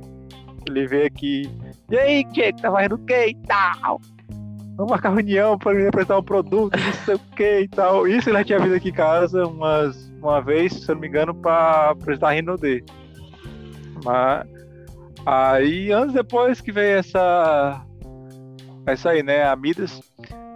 S1: ele veio aqui. E aí, que tá fazendo o que e tal? Vamos marcar reunião para ele apresentar um produto, não sei o que e tal. Isso ele já tinha vindo aqui em casa umas, uma vez, se eu não me engano, para apresentar a D. Mas aí, anos depois que veio essa. Essa aí, né? A Midas.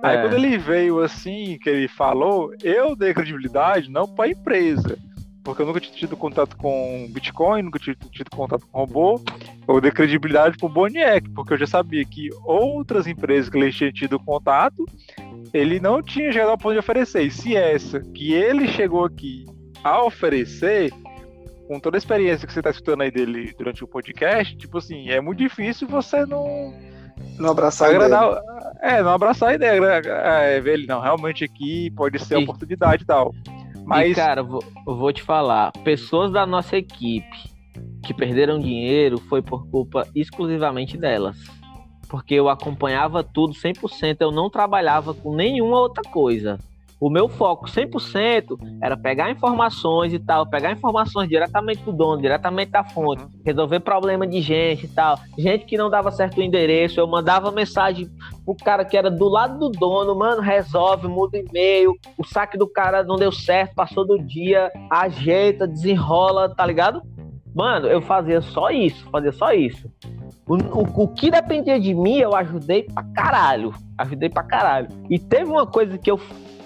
S1: Aí é. quando ele veio assim, que ele falou, eu dei credibilidade não para a empresa porque eu nunca tinha tido contato com Bitcoin, nunca tinha tido contato com robô. Eu dei credibilidade pro Boniek, porque eu já sabia que outras empresas que ele tinha tido contato, ele não tinha chegado ao ponto de oferecer. E se essa que ele chegou aqui a oferecer, com toda a experiência que você está escutando aí dele durante o podcast, tipo assim, é muito difícil você não.
S2: Não abraçar agradar, a ideia.
S1: É, não abraçar a ideia. É, ver ele, não, realmente aqui pode ser a oportunidade e tal. Mas...
S3: E, cara, vou, eu vou te falar, pessoas da nossa equipe que perderam dinheiro foi por culpa exclusivamente delas. Porque eu acompanhava tudo 100%, eu não trabalhava com nenhuma outra coisa. O meu foco 100% era pegar informações e tal, pegar informações diretamente do dono, diretamente da fonte, uhum. resolver problema de gente e tal. Gente que não dava certo o endereço, eu mandava mensagem pro cara que era do lado do dono, mano, resolve, muda e-mail, o saque do cara não deu certo, passou do dia, ajeita, desenrola, tá ligado? Mano, eu fazia só isso, fazia só isso. O, o, o, que dependia de mim, eu ajudei pra caralho. Ajudei pra caralho. E teve uma coisa que eu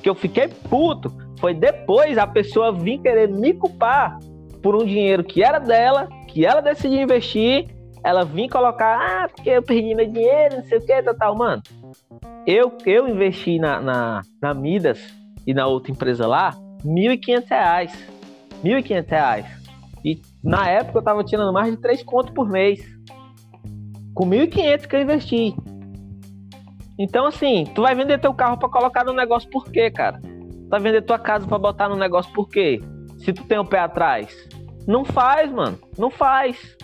S3: que eu fiquei puto foi depois a pessoa vir querer me culpar por um dinheiro que era dela, que ela decidiu investir, ela vir colocar, ah, porque eu perdi meu dinheiro, não sei o que, tal, tal. Mano, eu, eu investi na, na, na Midas e na outra empresa lá, R$ 1.500. R$ 1.500. E na época eu tava tirando mais de 3 contos por mês. Com 1.500 que eu investi. Então, assim, tu vai vender teu carro para colocar no negócio por quê, cara? Tu vai vender tua casa para botar no negócio por quê? Se tu tem o um pé atrás. Não faz, mano. Não faz.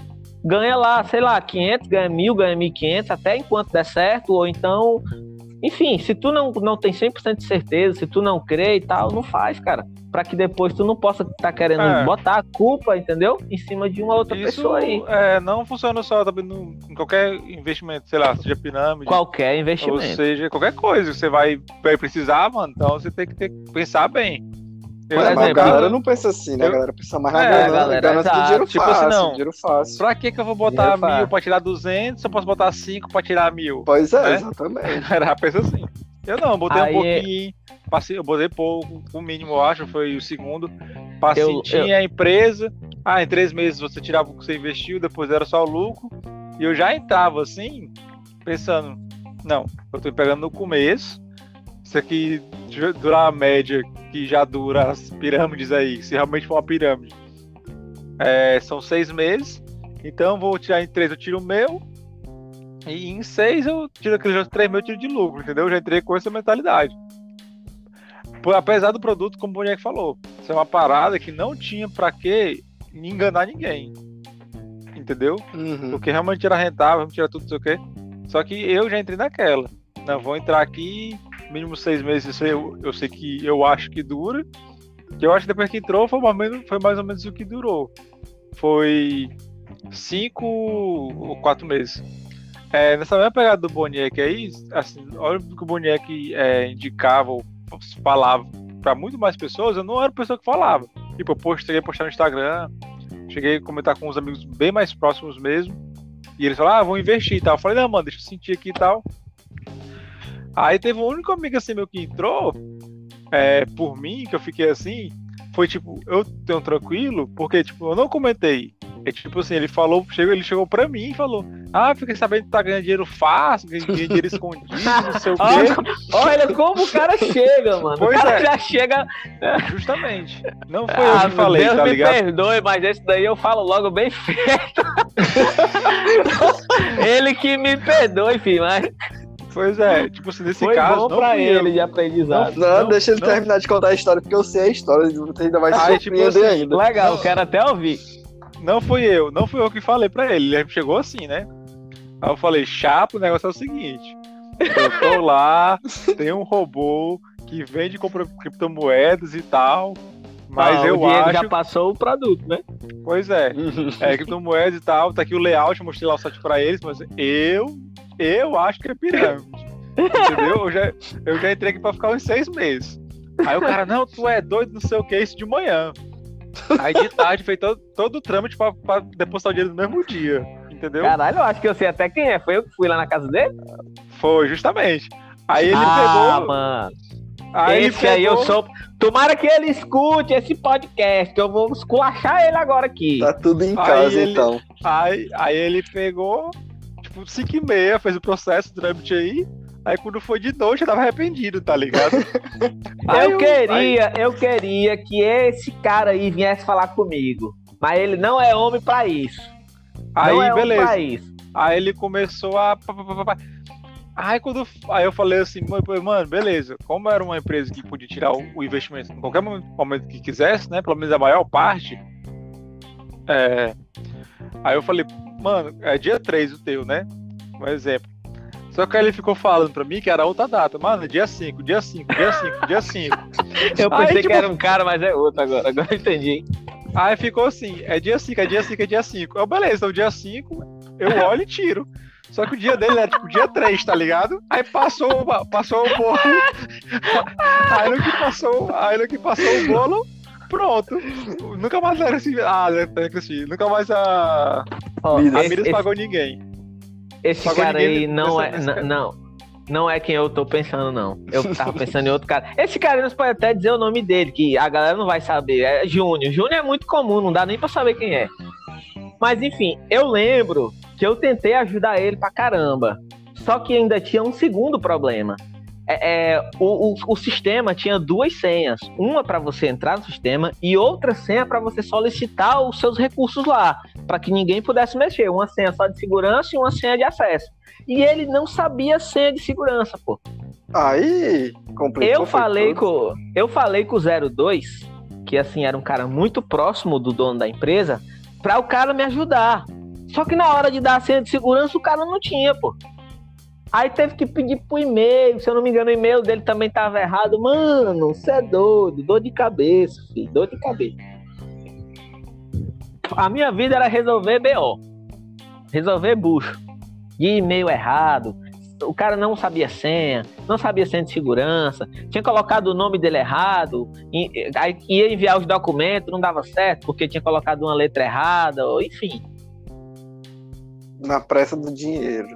S3: Ganha lá, sei lá, 500, ganha mil, ganha 1.500, até enquanto der certo, ou então enfim, se tu não, não tem 100% de certeza, se tu não crê e tal, não faz, cara. Pra que depois tu não possa estar tá querendo é. botar a culpa, entendeu? Em cima de uma outra Isso, pessoa aí.
S1: É, não funciona só também no, em qualquer investimento, sei lá, seja pirâmide.
S3: Qualquer investimento.
S1: Ou seja, qualquer coisa que você vai, vai precisar, mano, então você tem que ter, pensar bem.
S2: Por exemplo, a galera não pensa assim, né? A galera pensa mais na é, galera, ganância do dinheiro tipo fácil, assim, não, dinheiro fácil.
S1: Pra que que eu vou botar dinheiro mil pra tirar 200 se eu posso botar 5 pra tirar mil?
S2: Pois é, né? exatamente.
S1: Era pensa assim. Eu não, botei Aí, um pouquinho, passei, eu botei pouco, o mínimo eu acho, foi o segundo. Passei, eu, tinha eu... a empresa, ah, em três meses você tirava o que você investiu, depois era só o lucro. E eu já entrava assim, pensando, não, eu tô pegando no começo, isso aqui durar a média que já dura as pirâmides aí, se realmente for uma pirâmide, é, são seis meses. Então vou tirar em três, eu tiro o meu. E em seis eu tiro aqueles outros três mil, eu tiro de lucro, entendeu? Eu já entrei com essa mentalidade. Por, apesar do produto, como o Boneco falou, isso é uma parada que não tinha para que enganar ninguém. Entendeu?
S2: Uhum.
S1: Porque realmente era rentável, realmente era tudo, não sei o quê. Só que eu já entrei naquela. Não, vou entrar aqui, mínimo seis meses, isso eu, eu sei que eu acho que dura. Que eu acho que depois que entrou foi mais, ou menos, foi mais ou menos o que durou. Foi cinco ou quatro meses. É, nessa mesma pegada do Boniek aí, assim, olha que o Boniek é, indicava ou falava para muito mais pessoas, eu não era a pessoa que falava. Tipo, eu postei, postar no Instagram, cheguei a comentar com uns amigos bem mais próximos mesmo, e eles falaram, ah, vou investir e tal. Eu falei, não, mano, deixa eu sentir aqui e tal. Aí teve um único amigo assim meu que entrou, é, por mim, que eu fiquei assim, foi tipo, eu tenho tranquilo, porque tipo, eu não comentei. É tipo assim, ele falou, chegou, ele chegou pra mim e falou: Ah, fiquei sabendo que tá ganhando dinheiro fácil, ganhando dinheiro escondido, não sei o quê.
S3: Olha como o cara chega, mano. Pois o cara é. já chega.
S1: Justamente. Não foi ah, eu que falei, Deus tá ligado?
S3: Me perdoe, mas esse daí eu falo logo bem feito. ele que me perdoe, filho, mas.
S1: Pois é, tipo assim, nesse
S3: Foi
S1: caso.
S3: Bom não pra ele eu. de aprendizado.
S2: Não, não deixa ele não. terminar de contar a história, porque eu sei a história, você ainda vai se
S1: Ai, tipo assim, ainda.
S3: Legal, quero até ouvir.
S1: Não fui eu, não fui eu que falei pra ele. Ele chegou assim, né? Aí eu falei, chapa, o negócio é o seguinte. Eu tô lá, tem um robô que vende criptomoedas e tal. Mas ah, eu o acho.
S3: já passou o produto, né?
S1: Pois é. é criptomoedas e tal. Tá aqui o layout, eu mostrei lá o site pra eles, mas eu eu acho que é pirâmide. Entendeu? Eu já, eu já entrei aqui pra ficar uns seis meses. Aí o cara, não, tu é doido, não sei o que, isso de manhã. Aí de tarde fez todo, todo o trâmite pra, pra depositar o dinheiro no mesmo dia. Entendeu?
S3: Caralho, eu acho que eu sei até quem é. Foi eu que fui lá na casa dele?
S1: Foi, justamente. Aí ele
S3: ah,
S1: pegou.
S3: mano. Aí esse pegou... aí eu sou. Tomara que ele escute esse podcast, que eu vou esculachar ele agora aqui.
S2: Tá tudo em casa,
S1: ele,
S2: então.
S1: Aí, aí ele pegou, tipo, 5 e meia, fez o processo, o trâmite aí. Aí quando foi de noite eu tava arrependido, tá ligado?
S3: eu, eu queria, aí... eu queria que esse cara aí viesse falar comigo. Mas ele não é homem para isso.
S1: Aí, é beleza. Isso. Aí ele começou a. Aí quando. Aí eu falei assim, mano, beleza. Como era uma empresa que podia tirar o investimento em qualquer momento que quisesse, né? Pelo menos a maior parte. É... Aí eu falei, mano, é dia 3 o teu, né? Um exemplo. Só que aí ele ficou falando pra mim que era outra data. Mano, dia 5, dia 5, dia 5, dia 5.
S3: Eu pensei aí, tipo... que era um cara, mas é outro agora. Agora eu entendi.
S1: Aí ficou assim, é dia 5, é dia 5, é dia 5. Eu, beleza, então dia 5, eu olho e tiro. Só que o dia dele era tipo dia 3, tá ligado? Aí passou, passou o bolo. aí no que passou, aí no que passou o bolo, pronto. Nunca mais era assim. Ah, assim, nunca mais a. Oh, a Miras pagou ninguém.
S3: Esse cara aí não é. Não, não é quem eu tô pensando, não. Eu tava pensando em outro cara. Esse cara nós pode até dizer o nome dele, que a galera não vai saber. É Júnior. Júnior é muito comum, não dá nem pra saber quem é. Mas enfim, eu lembro que eu tentei ajudar ele pra caramba. Só que ainda tinha um segundo problema. É, é, o, o, o, sistema tinha duas senhas, uma para você entrar no sistema e outra senha para você solicitar os seus recursos lá, para que ninguém pudesse mexer, uma senha só de segurança e uma senha de acesso. E ele não sabia a senha de segurança, pô.
S2: Aí, complicou.
S3: Eu falei com eu falei com o 02, que assim era um cara muito próximo do dono da empresa, para o cara me ajudar. Só que na hora de dar a senha de segurança o cara não tinha, pô. Aí teve que pedir pro e-mail, se eu não me engano, o e-mail dele também tava errado. Mano, você é doido, dor de cabeça, filho, dor de cabeça. A minha vida era resolver BO, resolver bucho. De e-mail errado, o cara não sabia senha, não sabia senha de segurança, tinha colocado o nome dele errado, ia enviar os documentos, não dava certo, porque tinha colocado uma letra errada, enfim.
S2: Na pressa do dinheiro.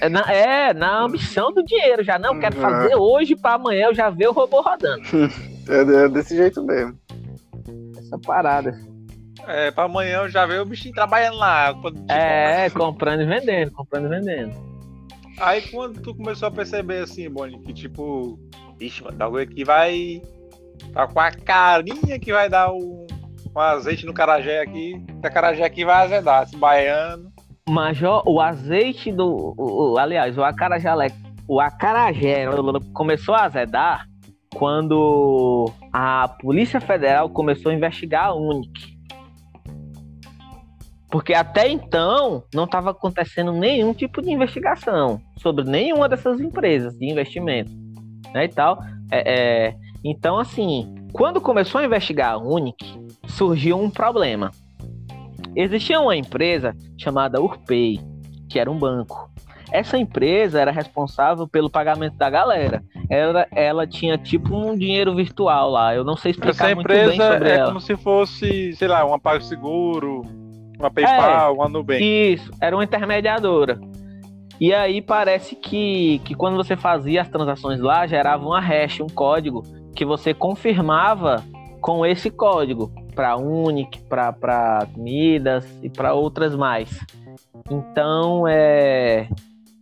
S3: É na, é, na ambição do dinheiro já. Não, quero fazer hoje para amanhã eu já ver o robô rodando.
S2: é, é desse jeito mesmo.
S3: Essa parada.
S1: É, para amanhã eu já ver o bichinho trabalhando lá. Quando,
S3: é, comprando e vendendo, comprando e vendendo.
S1: Aí quando tu começou a perceber assim, Boni, que tipo, ixi, mano, algo aqui vai. Tá com a carinha que vai dar um, um azeite no carajé aqui. Que a carajé aqui vai azedar, esse baiano.
S3: Major, o azeite do. O, o, aliás, o acarajé, o acarajé começou a azedar quando a Polícia Federal começou a investigar a Unic. Porque até então não estava acontecendo nenhum tipo de investigação sobre nenhuma dessas empresas de investimento, né, e tal. É, é, então, assim, quando começou a investigar a Unic, surgiu um problema. Existia uma empresa chamada Urpay, que era um banco. Essa empresa era responsável pelo pagamento da galera. Ela, ela tinha tipo um dinheiro virtual lá. Eu não sei explicar
S1: Essa
S3: muito bem sobre
S1: é ela.
S3: é
S1: como se fosse, sei lá, uma PagSeguro, uma PayPal, é, uma Nubank.
S3: Isso, era uma intermediadora. E aí parece que, que quando você fazia as transações lá, gerava uma hash, um código, que você confirmava com esse código para Unic, para Midas e para outras mais. Então, é,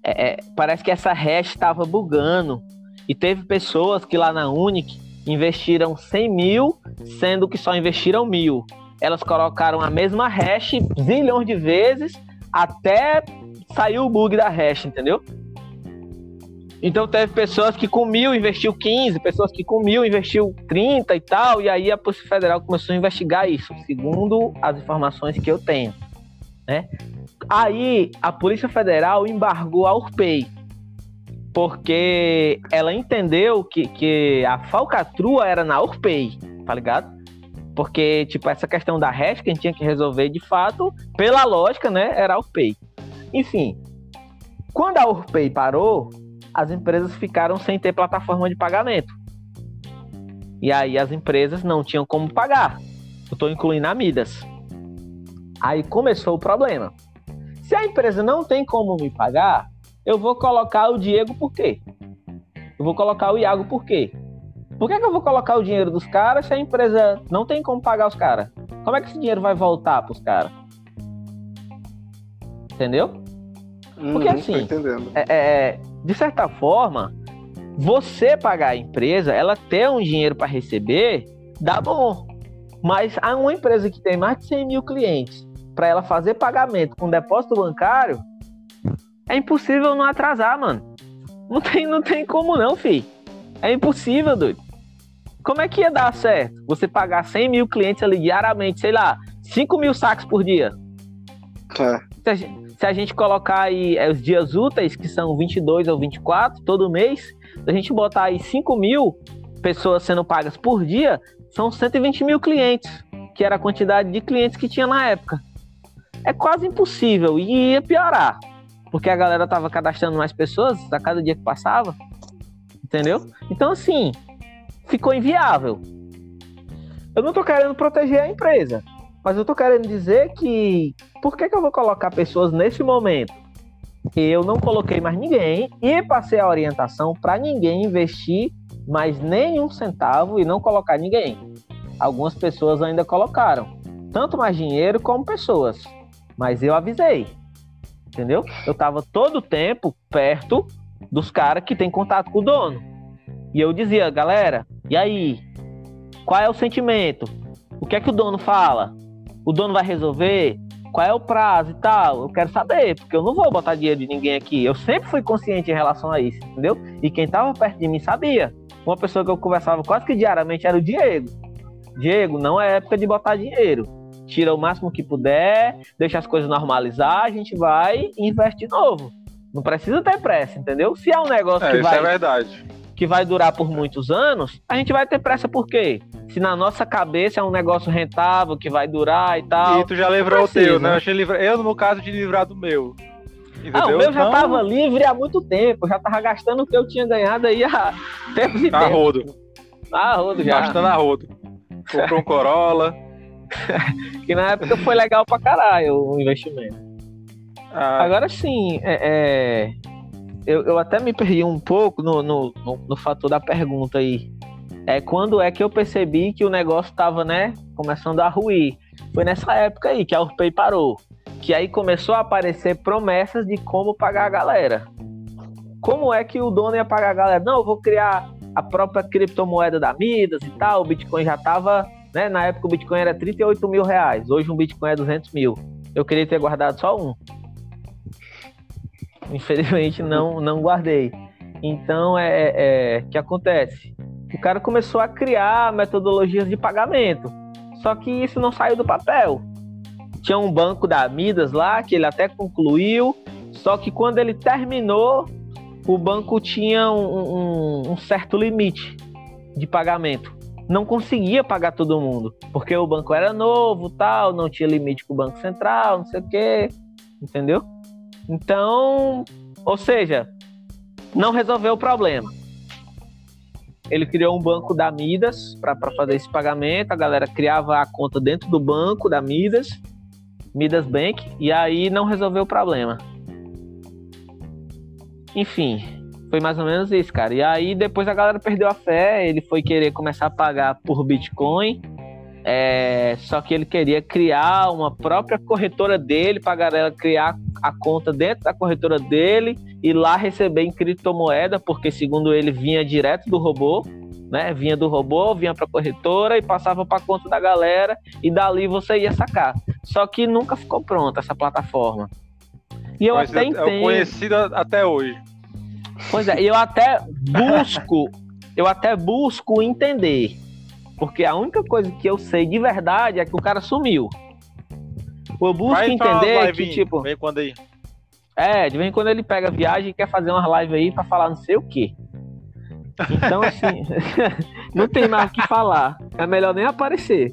S3: é, é, parece que essa hash estava bugando. E teve pessoas que lá na Unic investiram 100 mil, sendo que só investiram mil. Elas colocaram a mesma hash zilhões de vezes até sair o bug da hash, entendeu? Então teve pessoas que com mil investiu 15, pessoas que com mil investiu 30 e tal, e aí a Polícia Federal começou a investigar isso, segundo as informações que eu tenho. Né? Aí a Polícia Federal embargou a Urpay, porque ela entendeu que, que a falcatrua era na Urpay, tá ligado? Porque, tipo, essa questão da hash que a gente tinha que resolver de fato, pela lógica, né, era a Urpay. Enfim, quando a Urpay parou, as empresas ficaram sem ter plataforma de pagamento. E aí as empresas não tinham como pagar. Eu estou incluindo a Midas. Aí começou o problema. Se a empresa não tem como me pagar, eu vou colocar o Diego por quê? Eu vou colocar o Iago por quê? Por que, que eu vou colocar o dinheiro dos caras se a empresa não tem como pagar os caras? Como é que esse dinheiro vai voltar para os caras? Entendeu? Porque uhum, assim, é, é, de certa forma, você pagar a empresa, ela ter um dinheiro para receber, dá bom. Mas há uma empresa que tem mais de 100 mil clientes, para ela fazer pagamento com depósito bancário, é impossível não atrasar, mano. Não tem, não tem como não, fi. É impossível, doido. Como é que ia dar certo? Você pagar 100 mil clientes ali diariamente, sei lá, 5 mil sacos por dia.
S2: É.
S3: Se, gente, se a gente colocar aí é, os dias úteis, que são 22 ou 24, todo mês, a gente botar aí 5 mil pessoas sendo pagas por dia, são 120 mil clientes, que era a quantidade de clientes que tinha na época é quase impossível e ia piorar, porque a galera tava cadastrando mais pessoas a cada dia que passava, entendeu? Então, assim, ficou inviável. Eu não tô querendo proteger a empresa, mas eu tô querendo dizer que por que, que eu vou colocar pessoas nesse momento? Eu não coloquei mais ninguém e passei a orientação para ninguém investir mais nenhum centavo e não colocar ninguém. Algumas pessoas ainda colocaram, tanto mais dinheiro como pessoas. Mas eu avisei. Entendeu? Eu tava todo o tempo perto dos caras que tem contato com o dono. E eu dizia, galera, e aí? Qual é o sentimento? O que é que o dono fala? O dono vai resolver? Qual é o prazo e tal? Eu quero saber, porque eu não vou botar dinheiro de ninguém aqui. Eu sempre fui consciente em relação a isso, entendeu? E quem tava perto de mim sabia. Uma pessoa que eu conversava quase que diariamente era o Diego. Diego, não é época de botar dinheiro tira o máximo que puder, deixa as coisas normalizar, a gente vai e investe de novo. Não precisa ter pressa, entendeu? Se é um negócio é, que vai.
S1: é verdade.
S3: Que vai durar por muitos anos, a gente vai ter pressa por quê? Se na nossa cabeça é um negócio rentável, que vai durar e tal.
S1: E tu já livrou o teu, né? Eu, livra... eu, no caso, de livrar do meu.
S3: Entendeu? Ah, o meu já então... tava livre há muito tempo, já tava gastando o que eu tinha ganhado aí há tempos e
S1: a
S3: tempos.
S1: rodo.
S3: A rodo já.
S1: Gastando a rodo. Comprou um Corolla.
S3: que na época foi legal pra caralho o investimento. Ah. Agora sim, é, é, eu, eu até me perdi um pouco no, no, no, no, fator da pergunta aí. É quando é que eu percebi que o negócio tava, né, começando a ruir. Foi nessa época aí que a Urpay parou. Que aí começou a aparecer promessas de como pagar a galera. Como é que o dono ia pagar a galera? Não, eu vou criar a própria criptomoeda da Midas e tal. O Bitcoin já tava né? Na época o Bitcoin era 38 mil reais, hoje um Bitcoin é 200 mil. Eu queria ter guardado só um. Infelizmente não, não guardei. Então é, é, é que acontece. O cara começou a criar metodologias de pagamento. Só que isso não saiu do papel. tinha um banco da Midas lá, que ele até concluiu, só que quando ele terminou, o banco tinha um, um, um certo limite de pagamento. Não conseguia pagar todo mundo, porque o banco era novo, tal, não tinha limite com o Banco Central, não sei o quê, entendeu? Então, ou seja, não resolveu o problema. Ele criou um banco da Midas para fazer esse pagamento. A galera criava a conta dentro do banco da Midas, Midas Bank, e aí não resolveu o problema. Enfim, foi mais ou menos isso, cara. E aí depois a galera perdeu a fé, ele foi querer começar a pagar por Bitcoin. É, só que ele queria criar uma própria corretora dele para a galera criar a conta dentro da corretora dele e lá receber em criptomoeda, porque segundo ele vinha direto do robô, né? Vinha do robô, vinha para a corretora e passava para a conta da galera e dali você ia sacar. Só que nunca ficou pronta essa plataforma. E eu Mas até é, entendo. É
S1: conhecido até hoje.
S3: Pois é, eu até busco, eu até busco entender. Porque a única coisa que eu sei de verdade é que o cara sumiu. Eu busco Vai entender que, tipo.
S1: Vem quando aí.
S3: É, de vez em quando ele pega viagem e quer fazer umas lives aí pra falar não sei o quê. Então, assim, não tem mais o que falar. É melhor nem aparecer.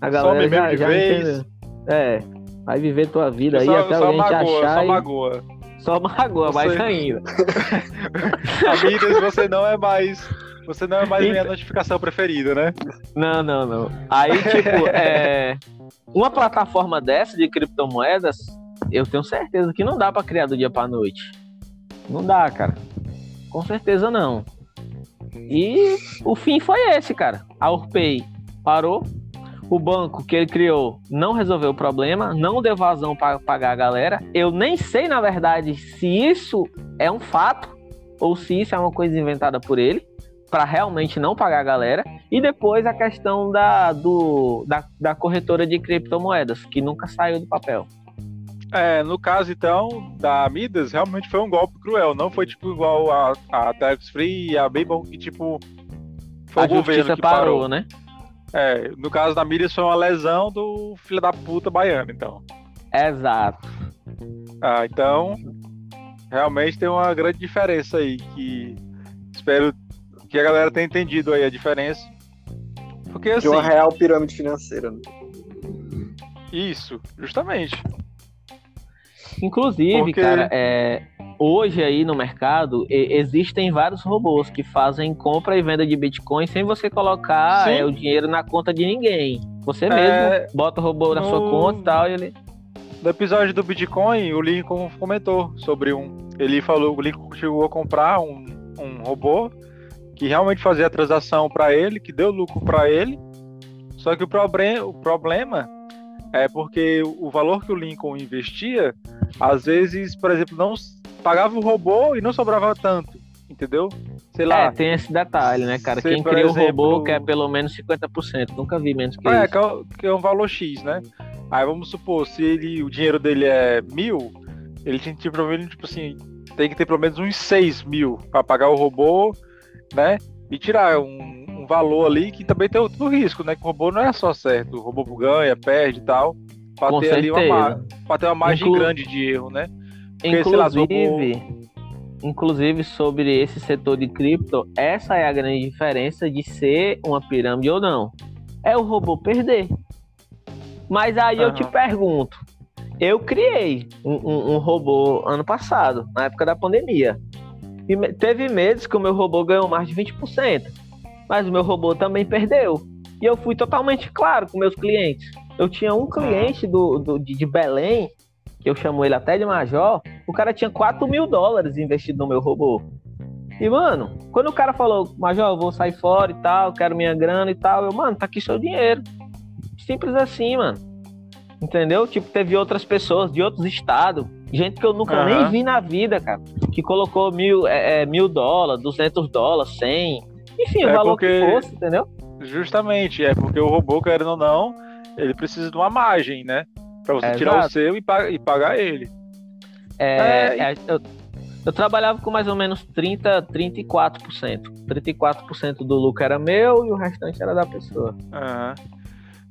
S3: A galera Some já, já entendeu. É, vai viver tua vida aí só, até só a gente magoa, achar. Só
S1: e... magoa.
S3: Só magoa, você... mais ainda.
S1: Amigas, você não é mais. Você não é mais minha notificação preferida, né?
S3: Não, não, não. Aí, tipo, é... uma plataforma dessa de criptomoedas eu tenho certeza que não dá para criar do dia para noite. Não dá, cara. Com certeza não. E o fim foi esse, cara. A Urpay parou. O banco que ele criou não resolveu o problema, não deu vazão para pagar a galera. Eu nem sei, na verdade, se isso é um fato ou se isso é uma coisa inventada por ele para realmente não pagar a galera. E depois a questão da, do, da, da corretora de criptomoedas, que nunca saiu do papel.
S1: É, no caso, então, da Midas, realmente foi um golpe cruel. Não foi, tipo, igual a, a Tax Free e a Babel, que, tipo,
S3: foi a o governo que parou, parou, né?
S1: É, no caso da Midas foi uma lesão do filho da puta baiano, então.
S3: Exato.
S1: Ah, então, realmente tem uma grande diferença aí, que espero que a galera tenha entendido aí a diferença. Porque, assim...
S2: De uma real pirâmide financeira, né?
S1: Isso, justamente.
S3: Inclusive, Porque... cara, é, hoje aí no mercado existem vários robôs que fazem compra e venda de Bitcoin sem você colocar é, o dinheiro na conta de ninguém. Você é... mesmo bota o robô na no... sua conta e tal, e ele.
S1: No episódio do Bitcoin, o Lincoln comentou sobre um. Ele falou, o Lincoln chegou a comprar um, um robô que realmente fazia a transação para ele, que deu lucro para ele. Só que o, problem, o problema é porque o valor que o Lincoln investia, às vezes, por exemplo, não pagava o robô e não sobrava tanto, entendeu?
S3: Sei lá. É, tem esse detalhe, né, cara? Quem cria o robô quer pelo menos 50%, nunca vi menos que
S1: é,
S3: isso.
S1: É, que é um valor X, né? Aí vamos supor, se ele, o dinheiro dele é mil, ele tem que ter pelo menos, tipo assim, tem que ter pelo menos uns 6 mil para pagar o robô, né? E tirar um, um valor ali que também tem outro risco, né? Que o robô não é só certo. O robô ganha, perde e tal. Pra
S3: Com ter certeza. ali
S1: uma, pra ter uma margem Inclu... grande de erro, né?
S3: Porque, inclusive, lá, robô... inclusive, sobre esse setor de cripto, essa é a grande diferença de ser uma pirâmide ou não. É o robô perder. Mas aí uhum. eu te pergunto, eu criei um, um, um, robô ano passado, na época da pandemia. E teve meses que o meu robô ganhou mais de 20% mas o meu robô também perdeu. E eu fui totalmente claro com meus clientes. Eu tinha um cliente do, do de, de Belém, que eu chamo ele até de Major, o cara tinha 4 mil dólares investido no meu robô. E, mano, quando o cara falou, Major, eu vou sair fora e tal, quero minha grana e tal, eu, mano, tá aqui seu dinheiro. Simples assim, mano. Entendeu? Tipo, teve outras pessoas de outros estados, gente que eu nunca uhum. nem vi na vida, cara, que colocou mil, é, é, mil dólares, duzentos dólares, cem, enfim, o é valor porque... que fosse, entendeu?
S1: Justamente, é porque o robô, querendo ou não, ele precisa de uma margem, né? Pra você é tirar exato. o seu e, pagar, e pagar ele.
S3: É, é, é, eu, eu trabalhava com mais ou menos 30, 34%. 34% do lucro era meu e o restante era da pessoa.
S1: Uhum.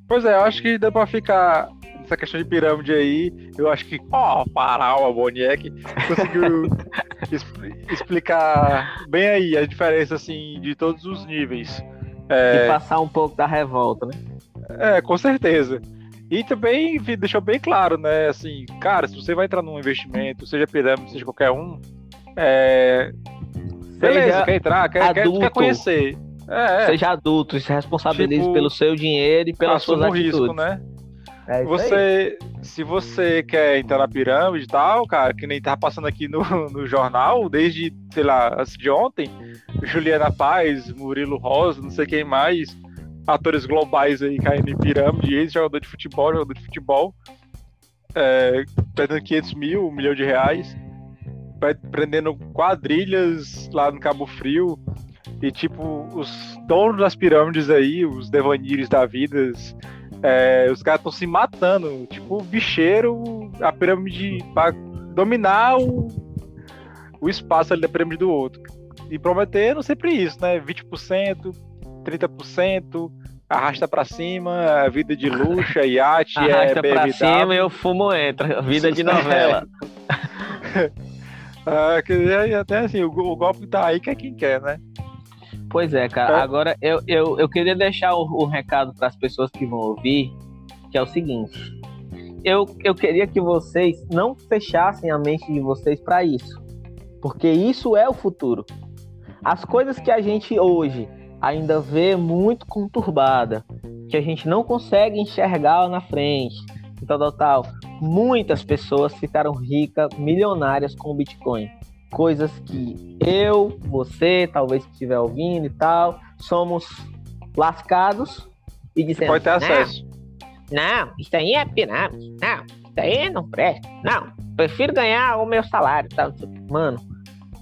S1: Pois é, eu acho que deu pra ficar essa questão de pirâmide aí, eu acho que, ó, oh, Faraó Boniek conseguiu explicar bem aí a diferença, assim, de todos os níveis.
S3: É... E passar um pouco da revolta, né?
S1: É, com certeza. E também deixou bem claro, né? Assim, cara, se você vai entrar num investimento, seja pirâmide, seja qualquer um, é... beleza, quer entrar, quer, quer, quer conhecer.
S3: É, Seja adulto, se responsabilize tipo, pelo seu dinheiro e pelas suas atitudes. risco, né?
S1: É você, se você quer entrar na pirâmide e tal, cara, que nem tava passando aqui no, no jornal, desde, sei lá, antes de ontem, Juliana Paz, Murilo Rosa, não sei quem mais, atores globais aí caindo em pirâmide, ex-jogador de futebol, jogador de futebol, é, perdendo 500 mil, um milhão de reais, prendendo quadrilhas lá no Cabo Frio, e, tipo, os donos das pirâmides aí, os devanires da vida, é, os caras estão se matando. Tipo, bicheiro, a pirâmide, pra dominar o, o espaço ali da pirâmide do outro. E prometendo sempre isso, né? 20%, 30%, arrasta pra cima, a vida de luxo, é iate,
S3: arrasta é Arrasta pra cima e o fumo entra, vida de novela.
S1: ah, até assim, o, o golpe tá aí que é quem quer, né?
S3: Pois é, cara. É. Agora eu, eu, eu queria deixar o, o recado para as pessoas que vão ouvir, que é o seguinte. Eu, eu queria que vocês não fechassem a mente de vocês para isso. Porque isso é o futuro. As coisas que a gente hoje ainda vê muito conturbada, que a gente não consegue enxergar lá na frente, tal, tal, tal. Muitas pessoas ficaram ricas, milionárias com o Bitcoin coisas que eu, você, talvez que estiver ouvindo e tal, somos lascados e dizendo.
S1: Pode ter acesso.
S3: Não, isso aí é pirâmide. Não, isso aí não presta. Não, prefiro ganhar o meu salário. Tá? Mano,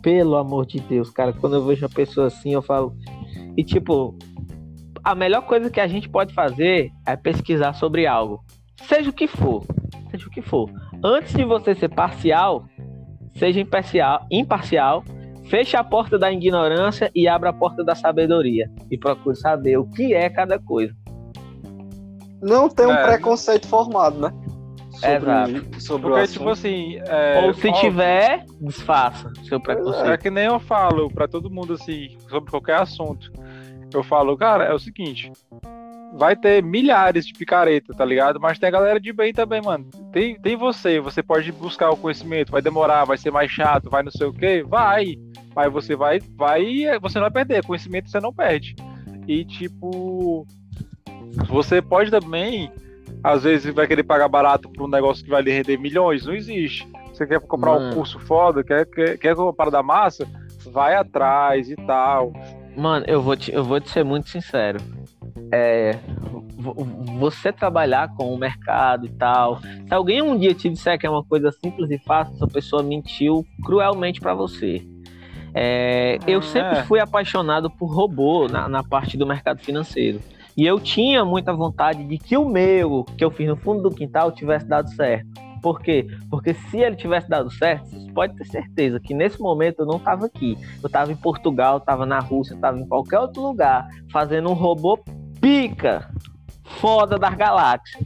S3: pelo amor de Deus, cara, quando eu vejo uma pessoa assim, eu falo. E tipo, a melhor coisa que a gente pode fazer é pesquisar sobre algo. Seja o que for. Seja o que for. Antes de você ser parcial, seja imparcial, imparcial, feche a porta da ignorância e abra a porta da sabedoria. E procure saber o que é cada coisa.
S2: Não tem um é. preconceito formado, né?
S3: Sobre, Exato.
S1: Sobre Porque, tipo assim. É,
S3: Ou se tiver, desfaça seu preconceito.
S1: É que nem eu falo para todo mundo assim, sobre qualquer assunto. Eu falo, cara, é o seguinte: vai ter milhares de picareta, tá ligado? Mas tem a galera de bem também, mano. Tem, tem você, você pode buscar o conhecimento, vai demorar, vai ser mais chato, vai não sei o quê, vai. Mas você vai, vai, você não vai perder, conhecimento você não perde. E tipo, você pode também, às vezes vai querer pagar barato por um negócio que vai lhe render milhões, não existe. Você quer comprar mano. um curso foda, quer, quer, quer comprar da massa, vai atrás e tal.
S3: Mano, eu vou te, eu vou te ser muito sincero é, você trabalhar com o mercado e tal. Se alguém um dia te disser que é uma coisa simples e fácil, essa pessoa mentiu cruelmente para você. É, eu ah, sempre é. fui apaixonado por robô na, na, parte do mercado financeiro. E eu tinha muita vontade de que o meu, que eu fiz no fundo do quintal, tivesse dado certo. Por quê? Porque se ele tivesse dado certo, você pode ter certeza que nesse momento eu não estava aqui. Eu estava em Portugal, estava na Rússia, estava em qualquer outro lugar, fazendo um robô pica foda das galáxias.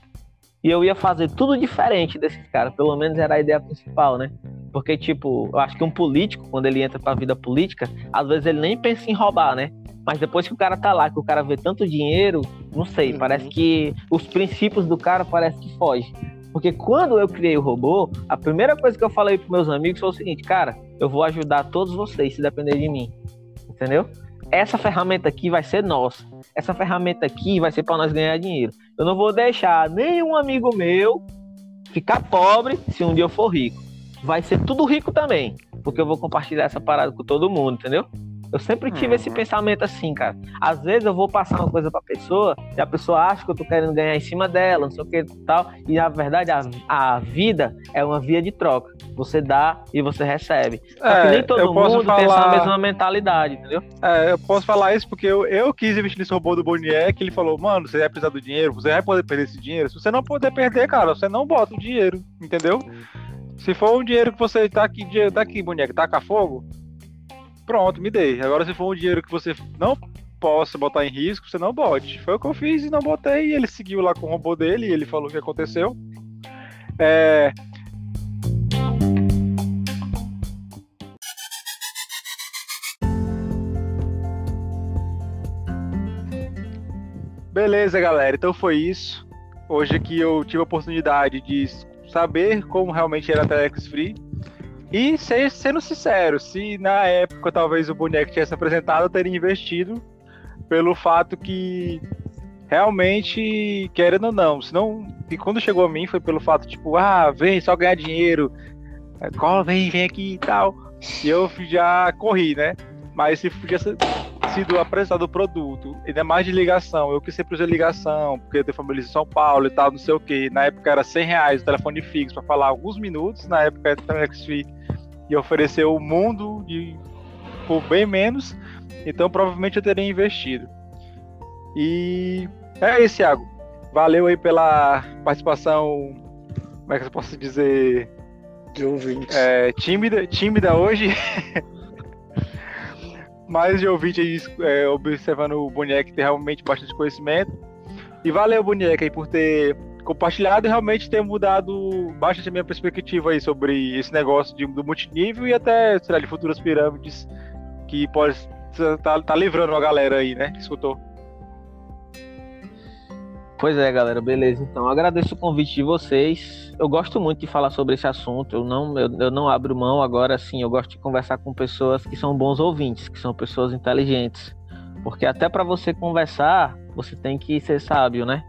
S3: E eu ia fazer tudo diferente desses caras, pelo menos era a ideia principal, né? Porque, tipo, eu acho que um político, quando ele entra pra vida política, às vezes ele nem pensa em roubar, né? Mas depois que o cara tá lá, que o cara vê tanto dinheiro, não sei, uhum. parece que os princípios do cara parece que foge. Porque quando eu criei o robô, a primeira coisa que eu falei pros meus amigos foi o seguinte, cara, eu vou ajudar todos vocês se depender de mim. Entendeu? Essa ferramenta aqui vai ser nossa. Essa ferramenta aqui vai ser para nós ganhar dinheiro. Eu não vou deixar nenhum amigo meu ficar pobre se um dia eu for rico. Vai ser tudo rico também, porque eu vou compartilhar essa parada com todo mundo, entendeu? Eu sempre tive uhum. esse pensamento assim, cara. Às vezes eu vou passar uma coisa pra pessoa e a pessoa acha que eu tô querendo ganhar em cima dela, não sei o que e tal. E na verdade a, a vida é uma via de troca. Você dá e você recebe. Só é, que nem todo mundo falar... tem essa mesma mentalidade, entendeu?
S1: É, eu posso falar isso porque eu, eu quis investir nesse robô do Bonier que ele falou, mano, você vai precisar do dinheiro, você vai poder perder esse dinheiro. Se você não puder perder, cara, você não bota o dinheiro, entendeu? Se for um dinheiro que você tá aqui, tá aqui, boneco, taca fogo, pronto, me dei. Agora, se for um dinheiro que você não possa botar em risco, você não bote. Foi o que eu fiz e não botei. E ele seguiu lá com o robô dele e ele falou o que aconteceu. É... Beleza, galera. Então foi isso. Hoje aqui eu tive a oportunidade de saber como realmente era a Telex Free. E ser, sendo sincero, se na época talvez o boneco tivesse apresentado, eu teria investido pelo fato que realmente, querendo ou não, senão, e quando chegou a mim foi pelo fato, tipo, ah, vem, só ganhar dinheiro, cola, vem, vem aqui e tal. E eu já corri, né? Mas se tivesse sido apresentado o produto, ainda mais de ligação, eu que sempre usei ligação, porque eu tenho família em São Paulo e tal, não sei o que. Na época era 100 reais o telefone fixo para falar alguns minutos, na época era e ofereceu o mundo de, por bem menos, então provavelmente eu teria investido. E é isso, Thiago. Valeu aí pela participação. Como é que eu posso dizer?
S2: De ouvinte.
S1: É, tímida, tímida hoje. Mas de ouvinte aí, é, observando o boneco ter realmente bastante conhecimento. E valeu, boneco, aí, por ter compartilhado realmente ter mudado bastante a minha perspectiva aí sobre esse negócio de, do multinível e até, sei lá, de futuras pirâmides que pode estar tá, tá livrando a galera aí, né, que escutou.
S3: Pois é, galera, beleza. Então, agradeço o convite de vocês. Eu gosto muito de falar sobre esse assunto. Eu não, eu, eu não abro mão agora, sim. Eu gosto de conversar com pessoas que são bons ouvintes, que são pessoas inteligentes. Porque até para você conversar, você tem que ser sábio, né?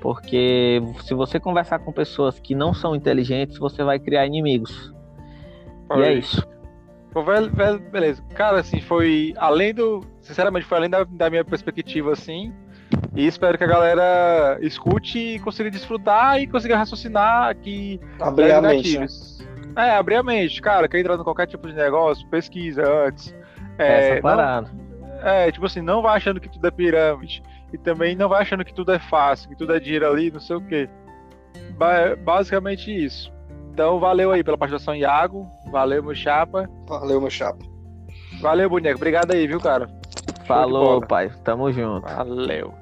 S3: Porque se você conversar com pessoas que não são inteligentes, você vai criar inimigos. e é isso.
S1: Pô, beleza. Cara, assim, foi além do. Sinceramente, foi além da, da minha perspectiva, assim e espero que a galera escute e consiga desfrutar e consiga raciocinar que
S2: abrir a mente. Né?
S1: É, abrir a mente. Cara, quer entrar em qualquer tipo de negócio, pesquisa antes.
S3: É, Essa parada.
S1: Não, é, tipo assim, não vai achando que tudo é pirâmide e também não vai achando que tudo é fácil, que tudo é dinheiro ali, não sei o quê. Ba basicamente isso. Então, valeu aí pela participação, Iago. Valeu, meu chapa.
S2: Valeu, meu chapa.
S1: Valeu, boneco. Obrigado aí, viu, cara?
S3: Falou, pai. Tamo junto.
S1: Valeu.